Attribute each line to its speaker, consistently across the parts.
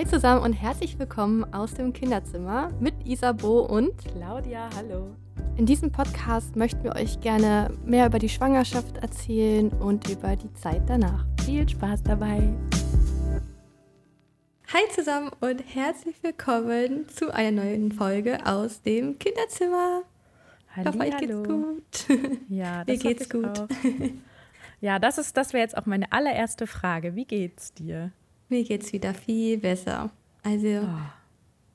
Speaker 1: Hi zusammen und herzlich willkommen aus dem Kinderzimmer mit Isabo und
Speaker 2: Claudia. Hallo.
Speaker 1: In diesem Podcast möchten wir euch gerne mehr über die Schwangerschaft erzählen und über die Zeit danach.
Speaker 2: Viel Spaß dabei.
Speaker 1: Hi zusammen und herzlich willkommen zu einer neuen Folge aus dem Kinderzimmer.
Speaker 2: Halli, ich hoffe, euch geht's gut. Ja, das Mir geht's gut. Auch. Ja, das ist, das wäre jetzt auch meine allererste Frage. Wie geht's dir?
Speaker 1: Mir geht's wieder viel besser. Also, oh.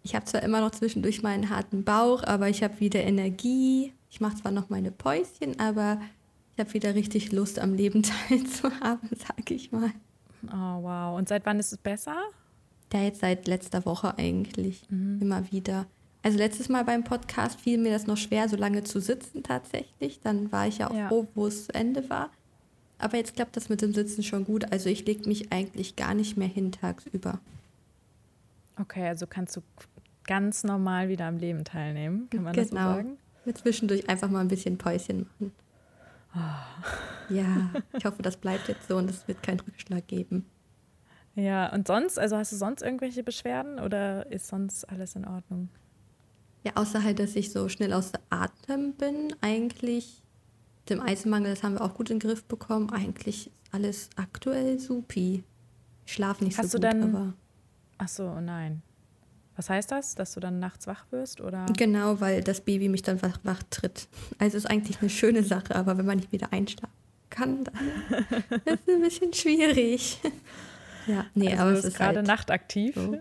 Speaker 1: ich habe zwar immer noch zwischendurch meinen harten Bauch, aber ich habe wieder Energie. Ich mache zwar noch meine Päuschen, aber ich habe wieder richtig Lust am Leben teilzuhaben, sag ich mal.
Speaker 2: Oh, wow. Und seit wann ist es besser?
Speaker 1: Ja, jetzt seit letzter Woche eigentlich. Mhm. Immer wieder. Also letztes Mal beim Podcast fiel mir das noch schwer, so lange zu sitzen tatsächlich. Dann war ich ja auch ja. froh, wo es zu Ende war. Aber jetzt klappt das mit dem Sitzen schon gut. Also ich lege mich eigentlich gar nicht mehr hin tagsüber.
Speaker 2: Okay, also kannst du ganz normal wieder am Leben teilnehmen, kann man genau. das so genau. sagen?
Speaker 1: Mit zwischendurch einfach mal ein bisschen Päuschen machen. Oh. Ja, ich hoffe, das bleibt jetzt so und es wird keinen Rückschlag geben.
Speaker 2: Ja, und sonst, also hast du sonst irgendwelche Beschwerden oder ist sonst alles in Ordnung?
Speaker 1: Ja, außer halt, dass ich so schnell außer Atem bin, eigentlich dem Eisenmangel, das haben wir auch gut in den Griff bekommen. Eigentlich alles aktuell supi. Ich schlafe nicht
Speaker 2: Hast
Speaker 1: so
Speaker 2: gut,
Speaker 1: du dann, aber.
Speaker 2: Ach so, oh nein. Was heißt das? Dass du dann nachts wach wirst? Oder?
Speaker 1: Genau, weil das Baby mich dann wach, wach tritt. Also ist eigentlich eine schöne Sache, aber wenn man nicht wieder einschlafen kann, dann ist es ein bisschen schwierig.
Speaker 2: ja, nee, also aber es ist gerade halt nachtaktiv. So.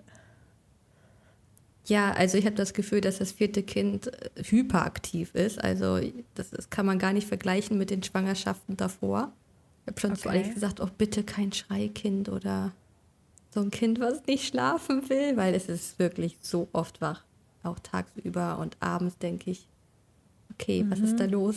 Speaker 1: Ja, also ich habe das Gefühl, dass das vierte Kind äh, hyperaktiv ist. Also das, das kann man gar nicht vergleichen mit den Schwangerschaften davor. Ich habe schon okay. zu Alex gesagt, oh bitte kein Schreikind oder so ein Kind, was nicht schlafen will, weil es ist wirklich so oft wach. Auch tagsüber und abends denke ich, okay, mhm. was ist da mhm. los?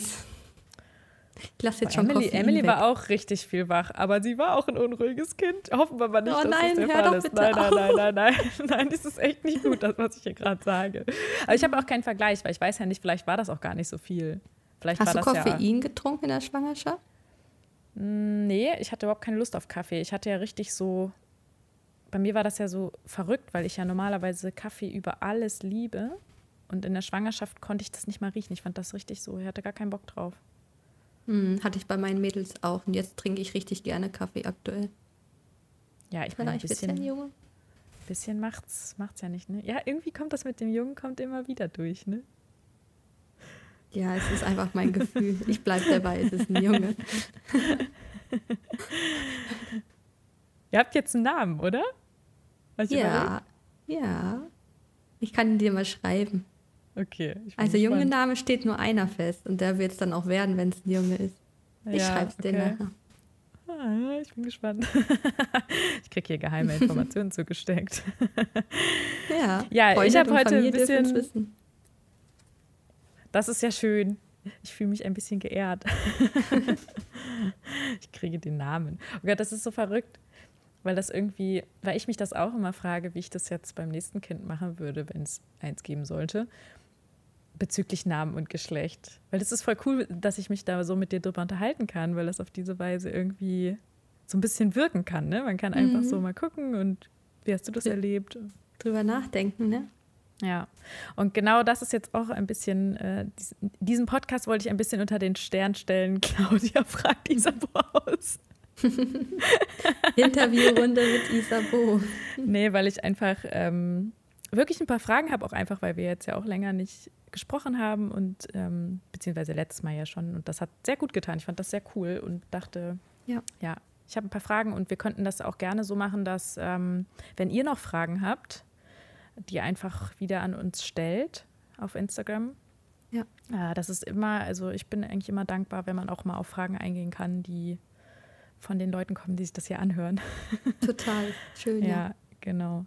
Speaker 2: Ich lasse jetzt schon Emily, Emily war auch richtig viel wach, aber sie war auch ein unruhiges Kind. Hoffen wir mal nicht,
Speaker 1: oh,
Speaker 2: dass
Speaker 1: nein,
Speaker 2: das der Fall ist. Nein, nein, nein, nein, nein, nein, das ist echt nicht gut, das, was ich hier gerade sage. Aber ich habe auch keinen Vergleich, weil ich weiß ja nicht, vielleicht war das auch gar nicht so viel. Vielleicht
Speaker 1: Hast
Speaker 2: du
Speaker 1: Koffein
Speaker 2: ja,
Speaker 1: getrunken in der Schwangerschaft?
Speaker 2: Mm, nee, ich hatte überhaupt keine Lust auf Kaffee. Ich hatte ja richtig so, bei mir war das ja so verrückt, weil ich ja normalerweise Kaffee über alles liebe. Und in der Schwangerschaft konnte ich das nicht mal riechen. Ich fand das richtig so, ich hatte gar keinen Bock drauf.
Speaker 1: Hm, hatte ich bei meinen Mädels auch. Und jetzt trinke ich richtig gerne Kaffee aktuell.
Speaker 2: Ja, ich meine, ein bisschen, Junge. bisschen macht's, macht's ja nicht, ne? Ja, irgendwie kommt das mit dem Jungen, kommt immer wieder durch, ne?
Speaker 1: Ja, es ist einfach mein Gefühl. Ich bleibe dabei, es ist ein Junge.
Speaker 2: Ihr habt jetzt einen Namen, oder?
Speaker 1: ja, ja. Ich kann ihn dir mal schreiben.
Speaker 2: Okay.
Speaker 1: Also junge Name steht nur einer fest und der wird es dann auch werden, wenn es ein Junge ist. Ich ja, schreibe es dir okay. nachher.
Speaker 2: Ah, ich bin gespannt. ich kriege hier geheime Informationen zugesteckt.
Speaker 1: ja,
Speaker 2: ja ich habe heute ein bisschen. Das ist ja schön. Ich fühle mich ein bisschen geehrt. ich kriege den Namen. Oh Gott, das ist so verrückt, weil das irgendwie, weil ich mich das auch immer frage, wie ich das jetzt beim nächsten Kind machen würde, wenn es eins geben sollte bezüglich Namen und Geschlecht. Weil das ist voll cool, dass ich mich da so mit dir drüber unterhalten kann, weil das auf diese Weise irgendwie so ein bisschen wirken kann. Ne? Man kann mhm. einfach so mal gucken und wie hast du das erlebt?
Speaker 1: Drüber nachdenken, ne?
Speaker 2: Ja, und genau das ist jetzt auch ein bisschen, äh, diesen Podcast wollte ich ein bisschen unter den Stern stellen. Claudia fragt Isabo aus.
Speaker 1: Interviewrunde mit Isabo.
Speaker 2: Nee, weil ich einfach ähm, wirklich ein paar Fragen habe, auch einfach, weil wir jetzt ja auch länger nicht gesprochen haben und ähm, beziehungsweise letztes Mal ja schon. Und das hat sehr gut getan. Ich fand das sehr cool und dachte, ja, ja ich habe ein paar Fragen und wir könnten das auch gerne so machen, dass ähm, wenn ihr noch Fragen habt, die einfach wieder an uns stellt auf Instagram.
Speaker 1: Ja.
Speaker 2: Äh, das ist immer, also ich bin eigentlich immer dankbar, wenn man auch mal auf Fragen eingehen kann, die von den Leuten kommen, die sich das hier anhören.
Speaker 1: Total schön.
Speaker 2: ja, ja, genau.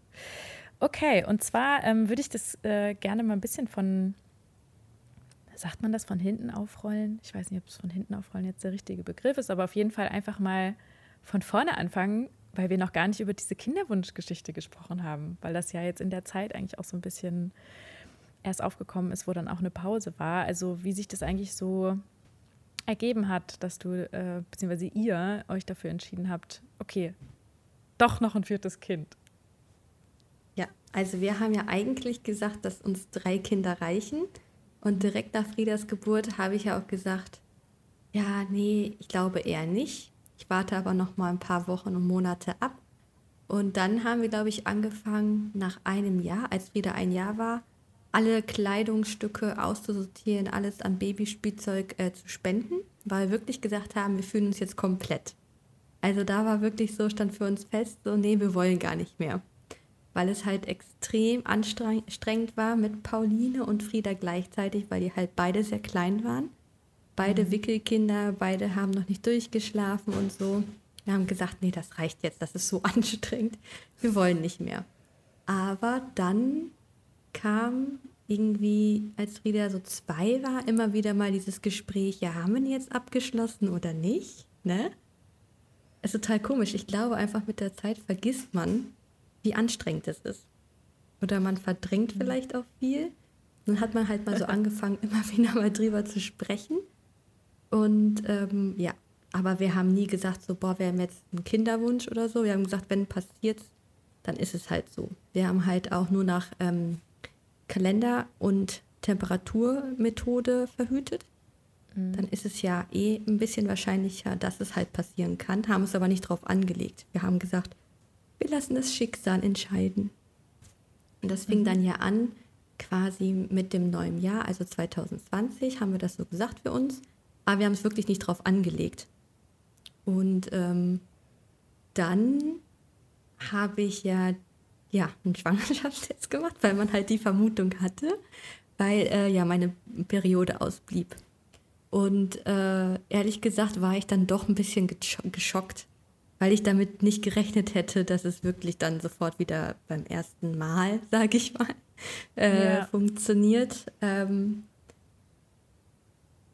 Speaker 2: Okay, und zwar ähm, würde ich das äh, gerne mal ein bisschen von sagt man das von hinten aufrollen? Ich weiß nicht, ob es von hinten aufrollen jetzt der richtige Begriff ist, aber auf jeden Fall einfach mal von vorne anfangen, weil wir noch gar nicht über diese Kinderwunschgeschichte gesprochen haben, weil das ja jetzt in der Zeit eigentlich auch so ein bisschen erst aufgekommen ist, wo dann auch eine Pause war. Also wie sich das eigentlich so ergeben hat, dass du, äh, beziehungsweise ihr euch dafür entschieden habt, okay, doch noch ein viertes Kind.
Speaker 1: Ja, also wir haben ja eigentlich gesagt, dass uns drei Kinder reichen. Und direkt nach Friedas Geburt habe ich ja auch gesagt, ja, nee, ich glaube eher nicht. Ich warte aber noch mal ein paar Wochen und Monate ab. Und dann haben wir, glaube ich, angefangen, nach einem Jahr, als Frieda ein Jahr war, alle Kleidungsstücke auszusortieren, alles an Babyspielzeug äh, zu spenden, weil wir wirklich gesagt haben, wir fühlen uns jetzt komplett. Also da war wirklich so, stand für uns fest, so, nee, wir wollen gar nicht mehr. Weil es halt extrem anstrengend war mit Pauline und Frieda gleichzeitig, weil die halt beide sehr klein waren. Beide mhm. Wickelkinder, beide haben noch nicht durchgeschlafen und so. Wir haben gesagt, nee, das reicht jetzt, das ist so anstrengend. Wir wollen nicht mehr. Aber dann kam irgendwie, als Frieda so zwei war, immer wieder mal dieses Gespräch, ja, haben wir ihn jetzt abgeschlossen oder nicht? Ne? Es ist total komisch. Ich glaube einfach mit der Zeit vergisst man, wie anstrengend es ist. Oder man verdrängt vielleicht auch viel. Dann hat man halt mal so angefangen, immer wieder mal drüber zu sprechen. Und ähm, ja, aber wir haben nie gesagt, so, boah, wir haben jetzt einen Kinderwunsch oder so. Wir haben gesagt, wenn passiert, dann ist es halt so. Wir haben halt auch nur nach ähm, Kalender und Temperaturmethode verhütet. Mhm. Dann ist es ja eh ein bisschen wahrscheinlicher, dass es halt passieren kann, haben es aber nicht drauf angelegt. Wir haben gesagt, wir lassen das Schicksal entscheiden. Und das fing mhm. dann ja an, quasi mit dem neuen Jahr, also 2020, haben wir das so gesagt für uns. Aber wir haben es wirklich nicht drauf angelegt. Und ähm, dann habe ich ja, ja einen Schwangerschaftstest gemacht, weil man halt die Vermutung hatte, weil äh, ja meine Periode ausblieb. Und äh, ehrlich gesagt war ich dann doch ein bisschen geschockt, weil ich damit nicht gerechnet hätte, dass es wirklich dann sofort wieder beim ersten Mal, sage ich mal, äh, ja. funktioniert. Ähm,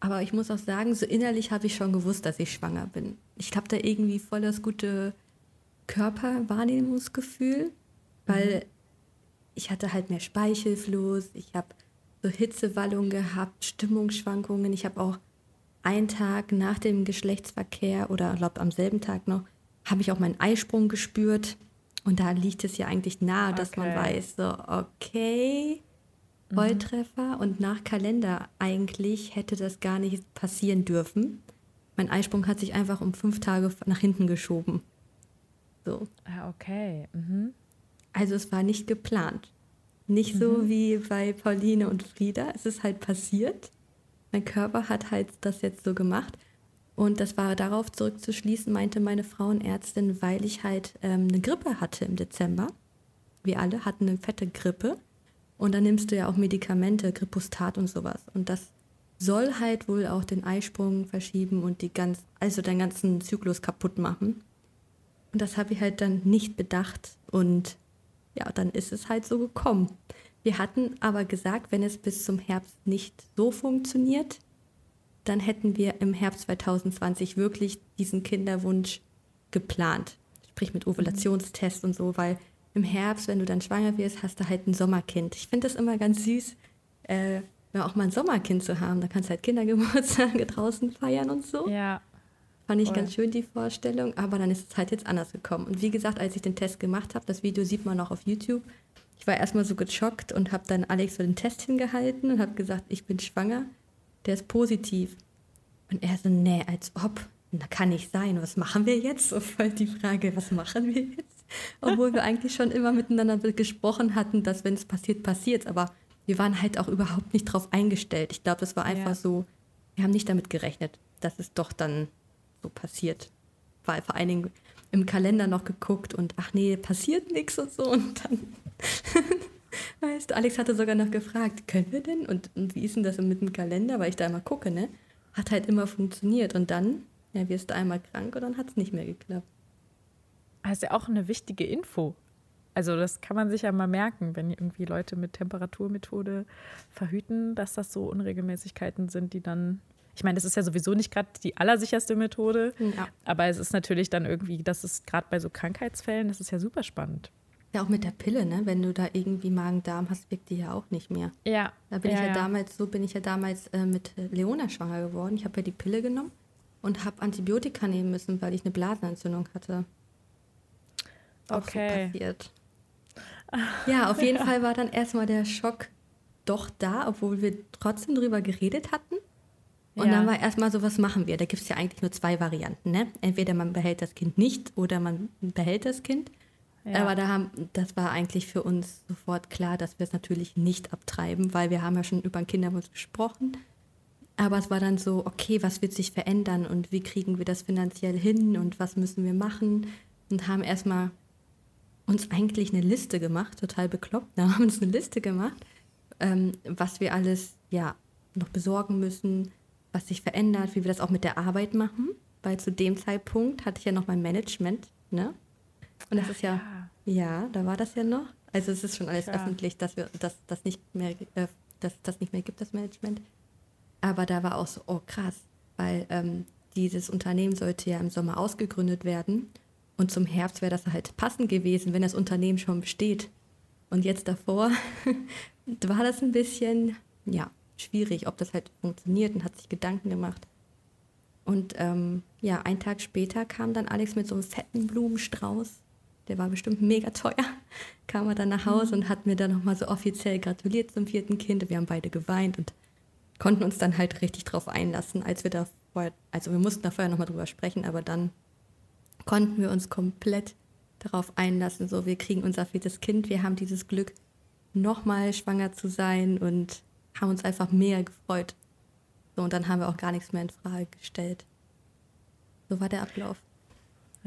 Speaker 1: aber ich muss auch sagen, so innerlich habe ich schon gewusst, dass ich schwanger bin. Ich habe da irgendwie voll das gute Körperwahrnehmungsgefühl, weil mhm. ich hatte halt mehr Speichelfluss, ich habe so Hitzewallungen gehabt, Stimmungsschwankungen. Ich habe auch einen Tag nach dem Geschlechtsverkehr oder glaube am selben Tag noch, habe ich auch meinen Eisprung gespürt. Und da liegt es ja eigentlich nahe, dass okay. man weiß, so, okay, Volltreffer mhm. und nach Kalender eigentlich hätte das gar nicht passieren dürfen. Mein Eisprung hat sich einfach um fünf Tage nach hinten geschoben. So.
Speaker 2: Ah, okay. Mhm.
Speaker 1: Also es war nicht geplant. Nicht mhm. so wie bei Pauline und Frieda. Es ist halt passiert. Mein Körper hat halt das jetzt so gemacht. Und das war darauf zurückzuschließen, meinte meine Frauenärztin, weil ich halt ähm, eine Grippe hatte im Dezember. Wir alle hatten eine fette Grippe. Und dann nimmst du ja auch Medikamente, Gripostat und sowas. Und das soll halt wohl auch den Eisprung verschieben und die ganz, also den ganzen Zyklus kaputt machen. Und das habe ich halt dann nicht bedacht. Und ja, dann ist es halt so gekommen. Wir hatten aber gesagt, wenn es bis zum Herbst nicht so funktioniert, dann hätten wir im Herbst 2020 wirklich diesen Kinderwunsch geplant. Sprich mit Ovulationstest und so, weil im Herbst, wenn du dann schwanger wirst, hast du halt ein Sommerkind. Ich finde das immer ganz süß, äh, auch mal ein Sommerkind zu haben. Da kannst du halt Kindergeburtstage draußen feiern und so.
Speaker 2: Ja.
Speaker 1: Fand ich Voll. ganz schön die Vorstellung, aber dann ist es halt jetzt anders gekommen. Und wie gesagt, als ich den Test gemacht habe, das Video sieht man auch auf YouTube, ich war erstmal so geschockt und habe dann Alex so den Test hingehalten und habe gesagt, ich bin schwanger, der ist positiv. Und er so, nee, als ob, da kann nicht sein, was machen wir jetzt? So voll die Frage, was machen wir jetzt? Obwohl wir eigentlich schon immer miteinander gesprochen hatten, dass wenn es passiert, passiert Aber wir waren halt auch überhaupt nicht drauf eingestellt. Ich glaube, das war einfach ja. so, wir haben nicht damit gerechnet, dass es doch dann so passiert. Weil vor allen Dingen im Kalender noch geguckt und ach nee, passiert nichts und so. Und dann, du, Alex hatte sogar noch gefragt, können wir denn? Und, und wie ist denn das mit dem Kalender? Weil ich da immer gucke, ne? Hat halt immer funktioniert. Und dann, ja, wirst du einmal krank und dann hat es nicht mehr geklappt.
Speaker 2: Das ist ja auch eine wichtige Info. Also das kann man sich ja mal merken, wenn irgendwie Leute mit Temperaturmethode verhüten, dass das so Unregelmäßigkeiten sind, die dann ich meine, das ist ja sowieso nicht gerade die allersicherste Methode, ja. aber es ist natürlich dann irgendwie, das ist gerade bei so Krankheitsfällen, das ist ja super spannend.
Speaker 1: Ja, auch mit der Pille, ne? Wenn du da irgendwie Magen-Darm hast, wirkt die ja auch nicht mehr.
Speaker 2: Ja.
Speaker 1: Da bin
Speaker 2: ja,
Speaker 1: ich ja,
Speaker 2: ja,
Speaker 1: damals, so bin ich ja damals äh, mit Leona schwanger geworden. Ich habe ja die Pille genommen und habe Antibiotika nehmen müssen, weil ich eine Blasenentzündung hatte.
Speaker 2: Auch okay.
Speaker 1: So passiert. Ja, auf jeden ja. Fall war dann erstmal der Schock doch da, obwohl wir trotzdem drüber geredet hatten. Und ja. dann war erstmal so, was machen wir? Da gibt es ja eigentlich nur zwei Varianten. Ne? Entweder man behält das Kind nicht oder man behält das Kind. Ja. Aber da haben, das war eigentlich für uns sofort klar, dass wir es natürlich nicht abtreiben, weil wir haben ja schon über den Kinderwunsch gesprochen. Aber es war dann so, okay, was wird sich verändern und wie kriegen wir das finanziell hin und was müssen wir machen? Und haben erstmal uns eigentlich eine Liste gemacht, total bekloppt, da haben uns eine Liste gemacht, ähm, was wir alles ja noch besorgen müssen, was sich verändert, wie wir das auch mit der Arbeit machen, weil zu dem Zeitpunkt hatte ich ja noch mein Management, ne? Und das Ach, ist ja, ja, ja, da war das ja noch. Also es ist schon alles ja. öffentlich, dass wir dass das nicht mehr, äh, dass das nicht mehr gibt, das Management. Aber da war auch so, oh krass, weil ähm, dieses Unternehmen sollte ja im Sommer ausgegründet werden und zum Herbst wäre das halt passend gewesen, wenn das Unternehmen schon besteht. Und jetzt davor war das ein bisschen, ja, schwierig, ob das halt funktioniert und hat sich Gedanken gemacht. Und ähm, ja, einen Tag später kam dann Alex mit so einem fetten Blumenstrauß. Der war bestimmt mega teuer. Kam er dann nach Hause und hat mir dann nochmal so offiziell gratuliert zum vierten Kind. Wir haben beide geweint und konnten uns dann halt richtig drauf einlassen, als wir da vorher, also wir mussten da vorher nochmal drüber sprechen, aber dann konnten wir uns komplett darauf einlassen, so wir kriegen unser viertes Kind, wir haben dieses Glück, nochmal schwanger zu sein und haben uns einfach mehr gefreut. So, und dann haben wir auch gar nichts mehr in Frage gestellt. So war der Ablauf.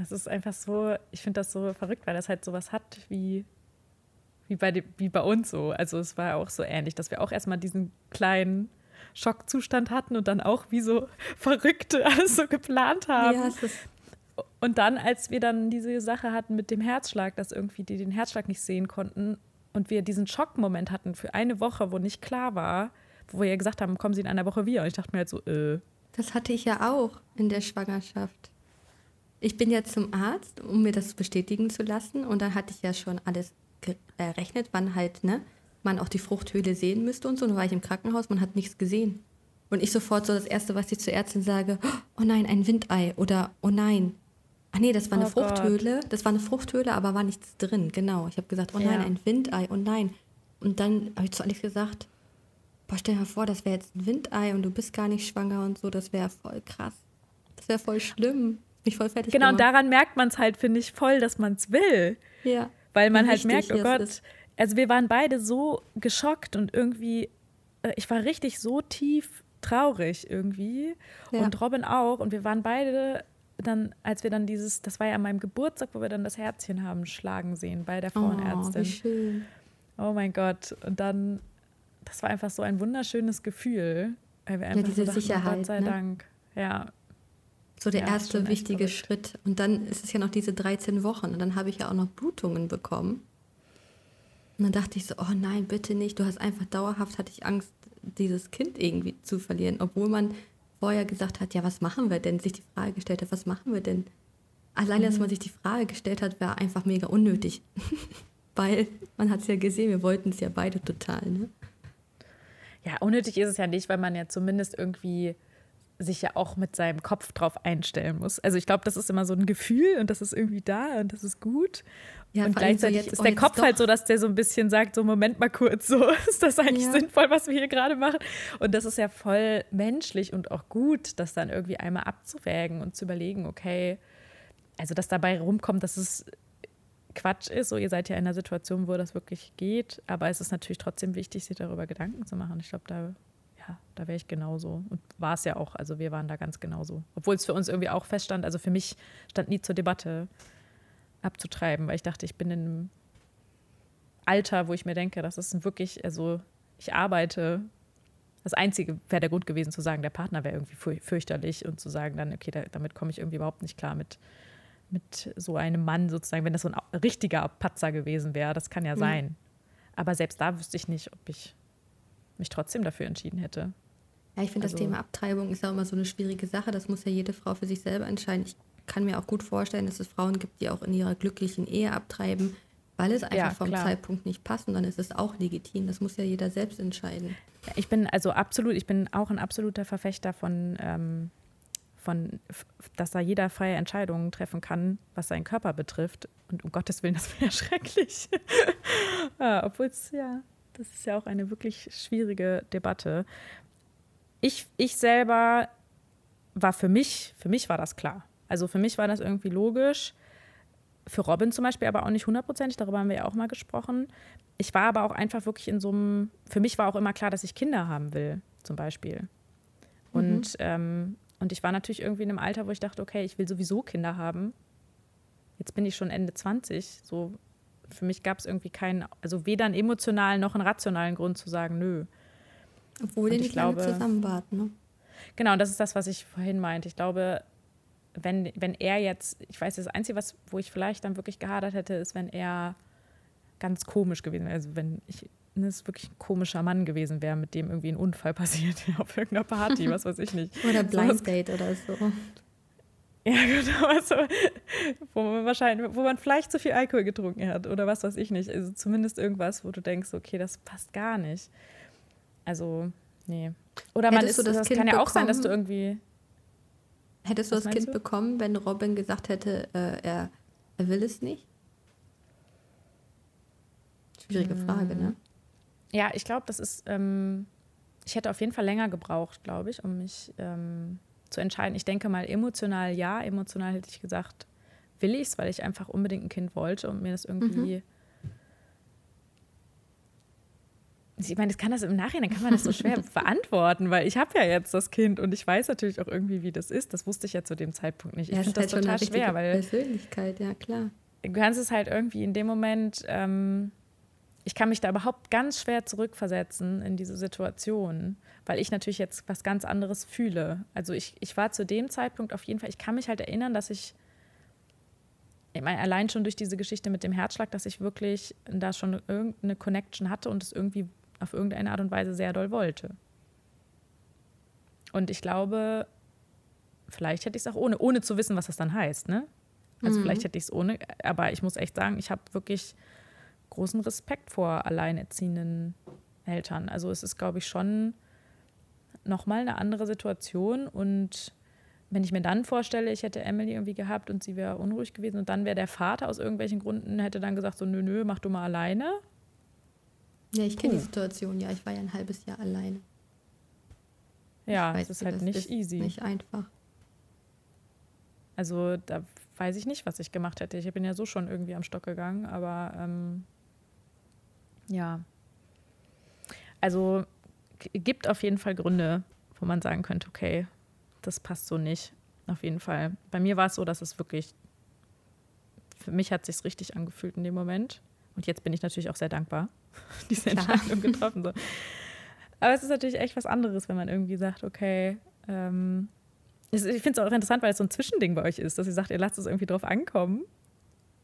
Speaker 2: Das ist einfach so, ich finde das so verrückt, weil das halt sowas hat wie, wie, bei, wie bei uns so. Also es war auch so ähnlich, dass wir auch erstmal diesen kleinen Schockzustand hatten und dann auch wie so Verrückte alles so geplant haben. Ja, es ist und dann, als wir dann diese Sache hatten mit dem Herzschlag, dass irgendwie die den Herzschlag nicht sehen konnten und wir diesen Schockmoment hatten für eine Woche, wo nicht klar war, wo wir ja gesagt haben, kommen Sie in einer Woche wieder. Und ich dachte mir halt so, äh.
Speaker 1: Das hatte ich ja auch in der Schwangerschaft. Ich bin ja zum Arzt, um mir das bestätigen zu lassen. Und dann hatte ich ja schon alles errechnet, wann halt, ne, man auch die Fruchthöhle sehen müsste und so. Und dann war ich im Krankenhaus, man hat nichts gesehen. Und ich sofort so das Erste, was ich zur Ärztin sage, oh nein, ein Windei oder oh nein, Ach nee, das war eine oh Fruchthöhle. Gott. Das war eine Fruchthöhle, aber war nichts drin. Genau. Ich habe gesagt, oh nein, ja. ein Windei, oh nein. Und dann habe ich zu Alex gesagt, boah, stell dir mal vor, das wäre jetzt ein Windei und du bist gar nicht schwanger und so. Das wäre voll krass. Das wäre voll schlimm. Mich voll fertig
Speaker 2: Genau,
Speaker 1: gemacht.
Speaker 2: und daran merkt man es halt, finde ich, voll, dass man es will. Ja. Weil man halt merkt, oh Gott. Also wir waren beide so geschockt und irgendwie, äh, ich war richtig so tief traurig irgendwie. Ja. Und Robin auch. Und wir waren beide dann, als wir dann dieses, das war ja an meinem Geburtstag, wo wir dann das Herzchen haben schlagen sehen bei der Frauenärztin. Oh, wie schön. Oh mein Gott. Und dann, das war einfach so ein wunderschönes Gefühl. Weil wir einfach
Speaker 1: ja, diese
Speaker 2: so dachten,
Speaker 1: Sicherheit.
Speaker 2: Gott sei
Speaker 1: ne?
Speaker 2: Dank. Ja.
Speaker 1: So der ja, erste wichtige Schritt. Und dann ist es ja noch diese 13 Wochen. Und dann habe ich ja auch noch Blutungen bekommen. Und dann dachte ich so, oh nein, bitte nicht. Du hast einfach dauerhaft, hatte ich Angst, dieses Kind irgendwie zu verlieren. Obwohl man vorher gesagt hat, ja, was machen wir denn? Sich die Frage gestellt hat, was machen wir denn? Alleine, dass mhm. man sich die Frage gestellt hat, war einfach mega unnötig. Weil man hat es ja gesehen, wir wollten es ja beide total. Ne?
Speaker 2: Ja, unnötig ist es ja nicht, weil man ja zumindest irgendwie sich ja auch mit seinem Kopf drauf einstellen muss. Also ich glaube, das ist immer so ein Gefühl und das ist irgendwie da und das ist gut. Ja, und gleichzeitig so ist der Kopf halt so, dass der so ein bisschen sagt, so Moment mal kurz, so ist das eigentlich ja. sinnvoll, was wir hier gerade machen? Und das ist ja voll menschlich und auch gut, das dann irgendwie einmal abzuwägen und zu überlegen, okay, also dass dabei rumkommt, dass es Quatsch ist, so ihr seid ja in einer Situation, wo das wirklich geht, aber es ist natürlich trotzdem wichtig, sich darüber Gedanken zu machen. Ich glaube, da ja, da wäre ich genauso. Und war es ja auch. Also wir waren da ganz genauso. Obwohl es für uns irgendwie auch feststand, also für mich stand nie zur Debatte, abzutreiben, weil ich dachte, ich bin in einem Alter, wo ich mir denke, das ist wirklich, also ich arbeite. Das Einzige wäre der Grund gewesen, zu sagen, der Partner wäre irgendwie fürchterlich und zu sagen dann, okay, da, damit komme ich irgendwie überhaupt nicht klar mit, mit so einem Mann sozusagen, wenn das so ein richtiger Patzer gewesen wäre, das kann ja mhm. sein. Aber selbst da wüsste ich nicht, ob ich mich trotzdem dafür entschieden hätte.
Speaker 1: Ja, ich finde also, das Thema Abtreibung ist auch immer so eine schwierige Sache. Das muss ja jede Frau für sich selber entscheiden. Ich kann mir auch gut vorstellen, dass es Frauen gibt, die auch in ihrer glücklichen Ehe abtreiben, weil es einfach ja, vom. Zeitpunkt nicht passt und dann ist es auch legitim. Das muss ja jeder selbst entscheiden.
Speaker 2: Ich bin also absolut, ich bin auch ein absoluter Verfechter von, ähm, von dass da jeder freie Entscheidungen treffen kann, was seinen Körper betrifft. Und um Gottes Willen, das wäre ja schrecklich. ja, Obwohl es, ja, das ist ja auch eine wirklich schwierige Debatte. Ich, ich selber war für mich, für mich war das klar. Also für mich war das irgendwie logisch. Für Robin zum Beispiel aber auch nicht hundertprozentig, darüber haben wir ja auch mal gesprochen. Ich war aber auch einfach wirklich in so einem, für mich war auch immer klar, dass ich Kinder haben will, zum Beispiel. Und, mhm. ähm, und ich war natürlich irgendwie in einem Alter, wo ich dachte, okay, ich will sowieso Kinder haben. Jetzt bin ich schon Ende 20. So, für mich gab es irgendwie keinen, also weder einen emotionalen noch einen rationalen Grund zu sagen, nö.
Speaker 1: Obwohl ihr nicht glaube, lange zusammen wart, ne?
Speaker 2: Genau, das ist das, was ich vorhin meinte. Ich glaube, wenn, wenn er jetzt, ich weiß, das Einzige, was, wo ich vielleicht dann wirklich gehadert hätte, ist, wenn er ganz komisch gewesen wäre. Also wenn ich ne, es wirklich ein komischer Mann gewesen wäre, mit dem irgendwie ein Unfall passiert auf irgendeiner Party, was weiß ich nicht.
Speaker 1: oder Blind Date oder so.
Speaker 2: Ja, genau. Also, wo man wahrscheinlich, wo man vielleicht zu viel Alkohol getrunken hat oder was weiß ich nicht. Also zumindest irgendwas, wo du denkst, okay, das passt gar nicht. Also, nee. Oder man ist, das, das kann ja auch sein, dass du irgendwie.
Speaker 1: Hättest du das Kind du? bekommen, wenn Robin gesagt hätte, äh, er, er will es nicht? Schwierige hm. Frage, ne?
Speaker 2: Ja, ich glaube, das ist. Ähm, ich hätte auf jeden Fall länger gebraucht, glaube ich, um mich ähm, zu entscheiden. Ich denke mal emotional ja, emotional hätte ich gesagt, will ich es, weil ich einfach unbedingt ein Kind wollte und mir das irgendwie. Mhm. Ich meine, das kann das im Nachhinein kann man das so schwer beantworten, weil ich habe ja jetzt das Kind und ich weiß natürlich auch irgendwie, wie das ist. Das wusste ich ja zu dem Zeitpunkt nicht. Ich ja, finde das halt total schwer, weil
Speaker 1: Persönlichkeit, ja klar.
Speaker 2: Du kannst es halt irgendwie in dem Moment ähm, ich kann mich da überhaupt ganz schwer zurückversetzen in diese Situation, weil ich natürlich jetzt was ganz anderes fühle. Also ich, ich war zu dem Zeitpunkt auf jeden Fall, ich kann mich halt erinnern, dass ich, ich meine, allein schon durch diese Geschichte mit dem Herzschlag, dass ich wirklich da schon irgendeine Connection hatte und es irgendwie auf irgendeine Art und Weise sehr doll wollte. Und ich glaube, vielleicht hätte ich es auch ohne, ohne zu wissen, was das dann heißt, ne? Also mhm. vielleicht hätte ich es ohne, aber ich muss echt sagen, ich habe wirklich großen Respekt vor alleinerziehenden Eltern. Also es ist, glaube ich, schon nochmal eine andere Situation. Und wenn ich mir dann vorstelle, ich hätte Emily irgendwie gehabt und sie wäre unruhig gewesen und dann wäre der Vater aus irgendwelchen Gründen, hätte dann gesagt, so nö, nö, mach du mal alleine.
Speaker 1: Ja, ich kenne die Situation, ja. Ich war ja ein halbes Jahr alleine.
Speaker 2: Ja, es ist halt nicht ist easy.
Speaker 1: Nicht einfach.
Speaker 2: Also da weiß ich nicht, was ich gemacht hätte. Ich bin ja so schon irgendwie am Stock gegangen, aber ähm, ja. Also gibt auf jeden Fall Gründe, wo man sagen könnte, okay, das passt so nicht. Auf jeden Fall. Bei mir war es so, dass es wirklich, für mich hat es sich richtig angefühlt in dem Moment. Und jetzt bin ich natürlich auch sehr dankbar, diese Entscheidung getroffen. So. Aber es ist natürlich echt was anderes, wenn man irgendwie sagt, okay, ähm, ich finde es auch interessant, weil es so ein Zwischending bei euch ist, dass ihr sagt, ihr lasst es irgendwie drauf ankommen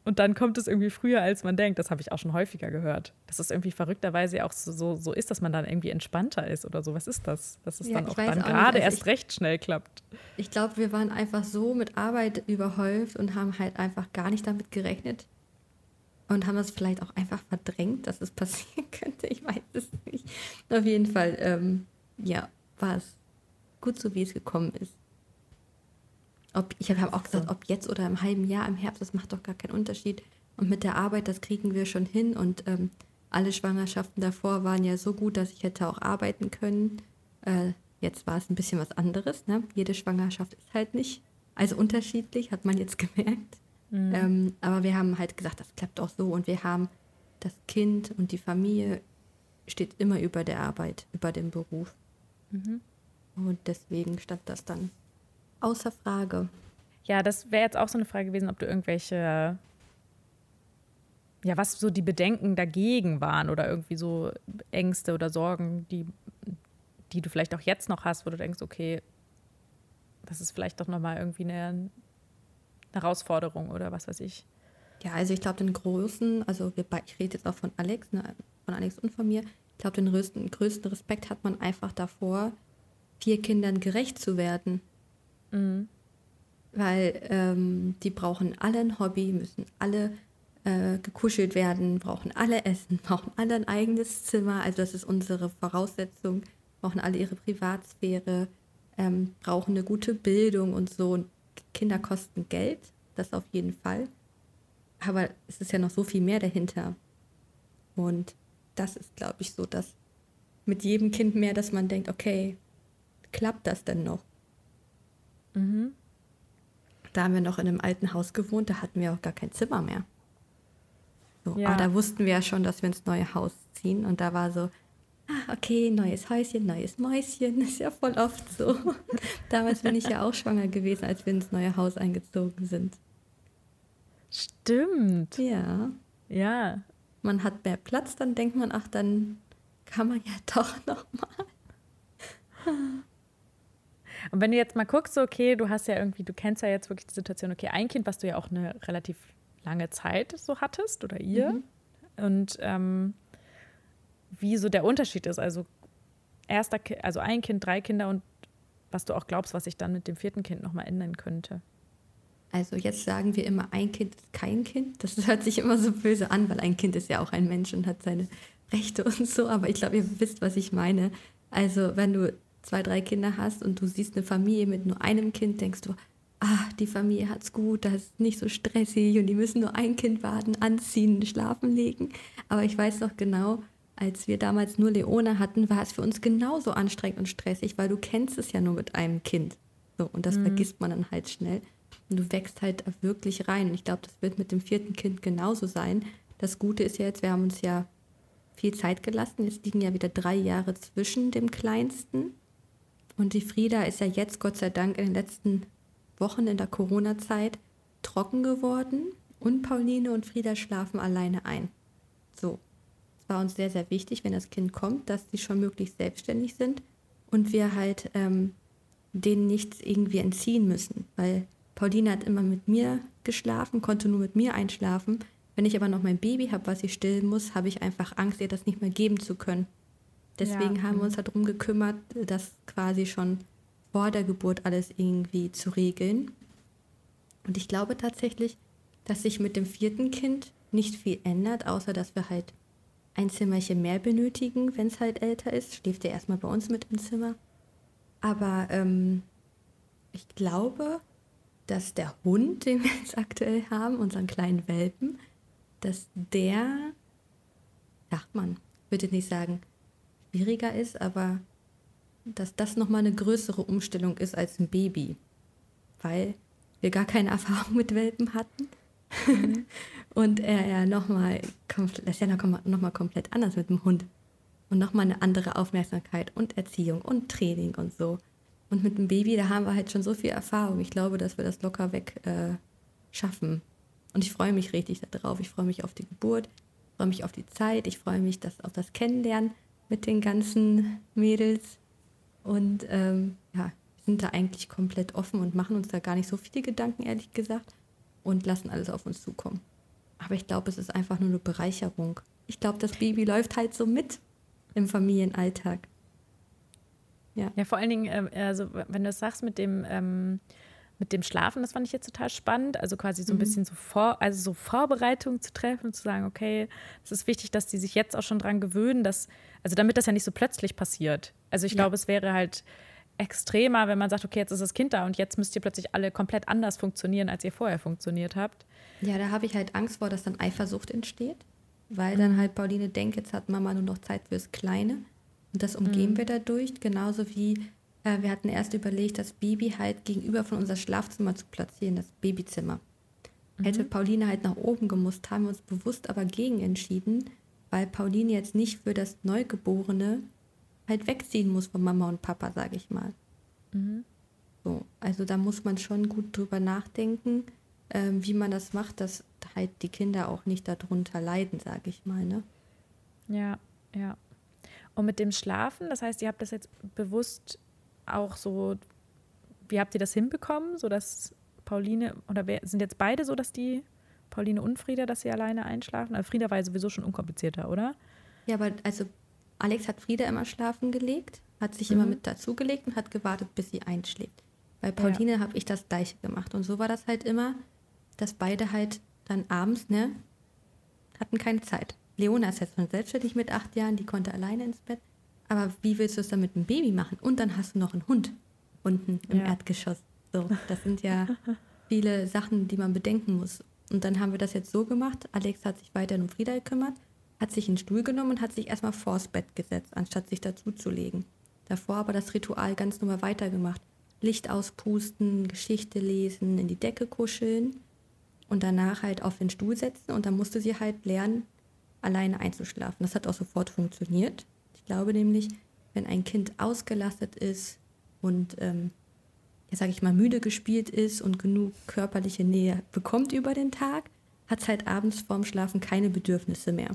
Speaker 2: und dann kommt es irgendwie früher, als man denkt. Das habe ich auch schon häufiger gehört. Dass es irgendwie verrückterweise auch so, so, so, ist, dass man dann irgendwie entspannter ist oder so. Was ist das? Dass es ja, dann auch dann gerade also erst ich, recht schnell klappt.
Speaker 1: Ich glaube, wir waren einfach so mit Arbeit überhäuft und haben halt einfach gar nicht damit gerechnet. Und haben es vielleicht auch einfach verdrängt, dass es passieren könnte. Ich weiß es nicht. Auf jeden Fall, ähm, ja, war es gut so, wie es gekommen ist. Ob, ich habe auch gesagt, ob jetzt oder im halben Jahr, im Herbst, das macht doch gar keinen Unterschied. Und mit der Arbeit, das kriegen wir schon hin. Und ähm, alle Schwangerschaften davor waren ja so gut, dass ich hätte auch arbeiten können. Äh, jetzt war es ein bisschen was anderes. Ne? Jede Schwangerschaft ist halt nicht. Also unterschiedlich, hat man jetzt gemerkt. Mhm. Ähm, aber wir haben halt gesagt, das klappt auch so. Und wir haben das Kind und die Familie steht immer über der Arbeit, über dem Beruf. Mhm. Und deswegen stand das dann Außer Frage.
Speaker 2: Ja, das wäre jetzt auch so eine Frage gewesen, ob du irgendwelche, ja, was so die Bedenken dagegen waren oder irgendwie so Ängste oder Sorgen, die, die du vielleicht auch jetzt noch hast, wo du denkst, okay, das ist vielleicht doch nochmal irgendwie eine, eine Herausforderung oder was weiß ich.
Speaker 1: Ja, also ich glaube, den großen, also wir, ich rede jetzt auch von Alex, ne, von Alex und von mir, ich glaube, den größten, größten Respekt hat man einfach davor, vier Kindern gerecht zu werden. Mhm. Weil ähm, die brauchen alle ein Hobby, müssen alle äh, gekuschelt werden, brauchen alle Essen, brauchen alle ein eigenes Zimmer. Also das ist unsere Voraussetzung. Brauchen alle ihre Privatsphäre, ähm, brauchen eine gute Bildung und so. Kinder kosten Geld, das auf jeden Fall. Aber es ist ja noch so viel mehr dahinter. Und das ist, glaube ich, so, dass mit jedem Kind mehr, dass man denkt, okay, klappt das denn noch? Mhm. Da haben wir noch in einem alten Haus gewohnt, da hatten wir auch gar kein Zimmer mehr. So, ja. Aber da wussten wir ja schon, dass wir ins neue Haus ziehen. Und da war so, ah, okay, neues Häuschen, neues Mäuschen. Ist ja voll oft so. Damals bin ich ja auch schwanger gewesen, als wir ins neue Haus eingezogen sind.
Speaker 2: Stimmt.
Speaker 1: Ja.
Speaker 2: Ja.
Speaker 1: Man hat mehr Platz, dann denkt man, ach, dann kann man ja doch noch mal.
Speaker 2: Und wenn du jetzt mal guckst, okay, du hast ja irgendwie, du kennst ja jetzt wirklich die Situation, okay, ein Kind, was du ja auch eine relativ lange Zeit so hattest oder ihr. Mhm. Und ähm, wie so der Unterschied ist. Also erster, also ein Kind, drei Kinder und was du auch glaubst, was sich dann mit dem vierten Kind nochmal ändern könnte.
Speaker 1: Also jetzt sagen wir immer, ein Kind ist kein Kind. Das hört sich immer so böse an, weil ein Kind ist ja auch ein Mensch und hat seine Rechte und so. Aber ich glaube, ihr wisst, was ich meine. Also wenn du zwei, drei Kinder hast und du siehst eine Familie mit nur einem Kind, denkst du, ah, die Familie hat's gut, das ist nicht so stressig und die müssen nur ein Kind warten, anziehen, schlafen legen. Aber ich weiß noch genau, als wir damals nur Leone hatten, war es für uns genauso anstrengend und stressig, weil du kennst es ja nur mit einem Kind. So, und das mhm. vergisst man dann halt schnell. Und du wächst halt wirklich rein. Und ich glaube, das wird mit dem vierten Kind genauso sein. Das Gute ist ja jetzt, wir haben uns ja viel Zeit gelassen. Jetzt liegen ja wieder drei Jahre zwischen dem Kleinsten. Und die Frieda ist ja jetzt, Gott sei Dank, in den letzten Wochen in der Corona-Zeit trocken geworden. Und Pauline und Frieda schlafen alleine ein. So, war uns sehr, sehr wichtig, wenn das Kind kommt, dass die schon möglichst selbstständig sind und wir halt ähm, denen nichts irgendwie entziehen müssen. Weil Pauline hat immer mit mir geschlafen, konnte nur mit mir einschlafen. Wenn ich aber noch mein Baby habe, was ich stillen muss, habe ich einfach Angst, ihr das nicht mehr geben zu können. Deswegen ja. haben wir uns darum gekümmert, das quasi schon vor der Geburt alles irgendwie zu regeln. Und ich glaube tatsächlich, dass sich mit dem vierten Kind nicht viel ändert, außer dass wir halt ein Zimmerchen mehr benötigen, wenn es halt älter ist. Schläft er erstmal bei uns mit im Zimmer. Aber ähm, ich glaube, dass der Hund, den wir jetzt aktuell haben, unseren kleinen Welpen, dass der, sagt man, würde nicht sagen, schwieriger ist, aber dass das nochmal eine größere Umstellung ist als ein Baby. Weil wir gar keine Erfahrung mit Welpen hatten. Mhm. Und er ja nochmal, das ist ja nochmal noch komplett anders mit dem Hund. Und nochmal eine andere Aufmerksamkeit und Erziehung und Training und so. Und mit dem Baby, da haben wir halt schon so viel Erfahrung. Ich glaube, dass wir das locker weg äh, schaffen. Und ich freue mich richtig darauf. Ich freue mich auf die Geburt, ich freue mich auf die Zeit, ich freue mich das, auf das Kennenlernen mit den ganzen Mädels. Und ähm, ja, sind da eigentlich komplett offen und machen uns da gar nicht so viele Gedanken, ehrlich gesagt, und lassen alles auf uns zukommen. Aber ich glaube, es ist einfach nur eine Bereicherung. Ich glaube, das Baby läuft halt so mit im Familienalltag.
Speaker 2: Ja, ja vor allen Dingen, äh, also wenn du es sagst mit dem, ähm, mit dem Schlafen, das fand ich jetzt total spannend. Also quasi so ein mhm. bisschen so vor, also so Vorbereitungen zu treffen, zu sagen, okay, es ist wichtig, dass die sich jetzt auch schon dran gewöhnen, dass, also damit das ja nicht so plötzlich passiert. Also ich ja. glaube, es wäre halt extremer, wenn man sagt, okay, jetzt ist das Kind da und jetzt müsst ihr plötzlich alle komplett anders funktionieren, als ihr vorher funktioniert habt.
Speaker 1: Ja, da habe ich halt Angst vor, dass dann Eifersucht entsteht, weil mhm. dann halt Pauline denkt, jetzt hat Mama nur noch Zeit fürs Kleine und das umgehen mhm. wir dadurch, genauso wie äh, wir hatten erst überlegt, das Baby halt gegenüber von unser Schlafzimmer zu platzieren, das Babyzimmer. Mhm. Hätte Pauline halt nach oben gemusst, haben wir uns bewusst aber gegen entschieden, weil Pauline jetzt nicht für das Neugeborene halt wegziehen muss von Mama und Papa, sage ich mal. Mhm. So, also da muss man schon gut drüber nachdenken, ähm, wie man das macht, dass halt die Kinder auch nicht darunter leiden, sage ich mal. Ne?
Speaker 2: Ja, ja. Und mit dem Schlafen, das heißt, ihr habt das jetzt bewusst auch so, wie habt ihr das hinbekommen, sodass Pauline, oder wer, sind jetzt beide so, dass die, Pauline und Frieda, dass sie alleine einschlafen? Also Frieda war ja sowieso schon unkomplizierter, oder?
Speaker 1: Ja, aber also Alex hat Frieda immer schlafen gelegt, hat sich mhm. immer mit dazugelegt und hat gewartet, bis sie einschläft. Bei Pauline ja. habe ich das gleiche gemacht. Und so war das halt immer, dass beide halt dann abends, ne, hatten keine Zeit. Leona ist jetzt schon selbstständig mit acht Jahren, die konnte alleine ins Bett. Aber wie willst du es dann mit einem Baby machen? Und dann hast du noch einen Hund unten im ja. Erdgeschoss. So, das sind ja viele Sachen, die man bedenken muss. Und dann haben wir das jetzt so gemacht. Alex hat sich weiter um Frieda gekümmert, hat sich einen Stuhl genommen und hat sich erstmal vors Bett gesetzt, anstatt sich dazuzulegen. Davor aber das Ritual ganz normal weitergemacht. Licht auspusten, Geschichte lesen, in die Decke kuscheln und danach halt auf den Stuhl setzen und dann musste sie halt lernen, alleine einzuschlafen. Das hat auch sofort funktioniert. Ich glaube nämlich, wenn ein Kind ausgelastet ist und, ähm, ja, sage ich mal, müde gespielt ist und genug körperliche Nähe bekommt über den Tag, hat es halt abends vorm Schlafen keine Bedürfnisse mehr.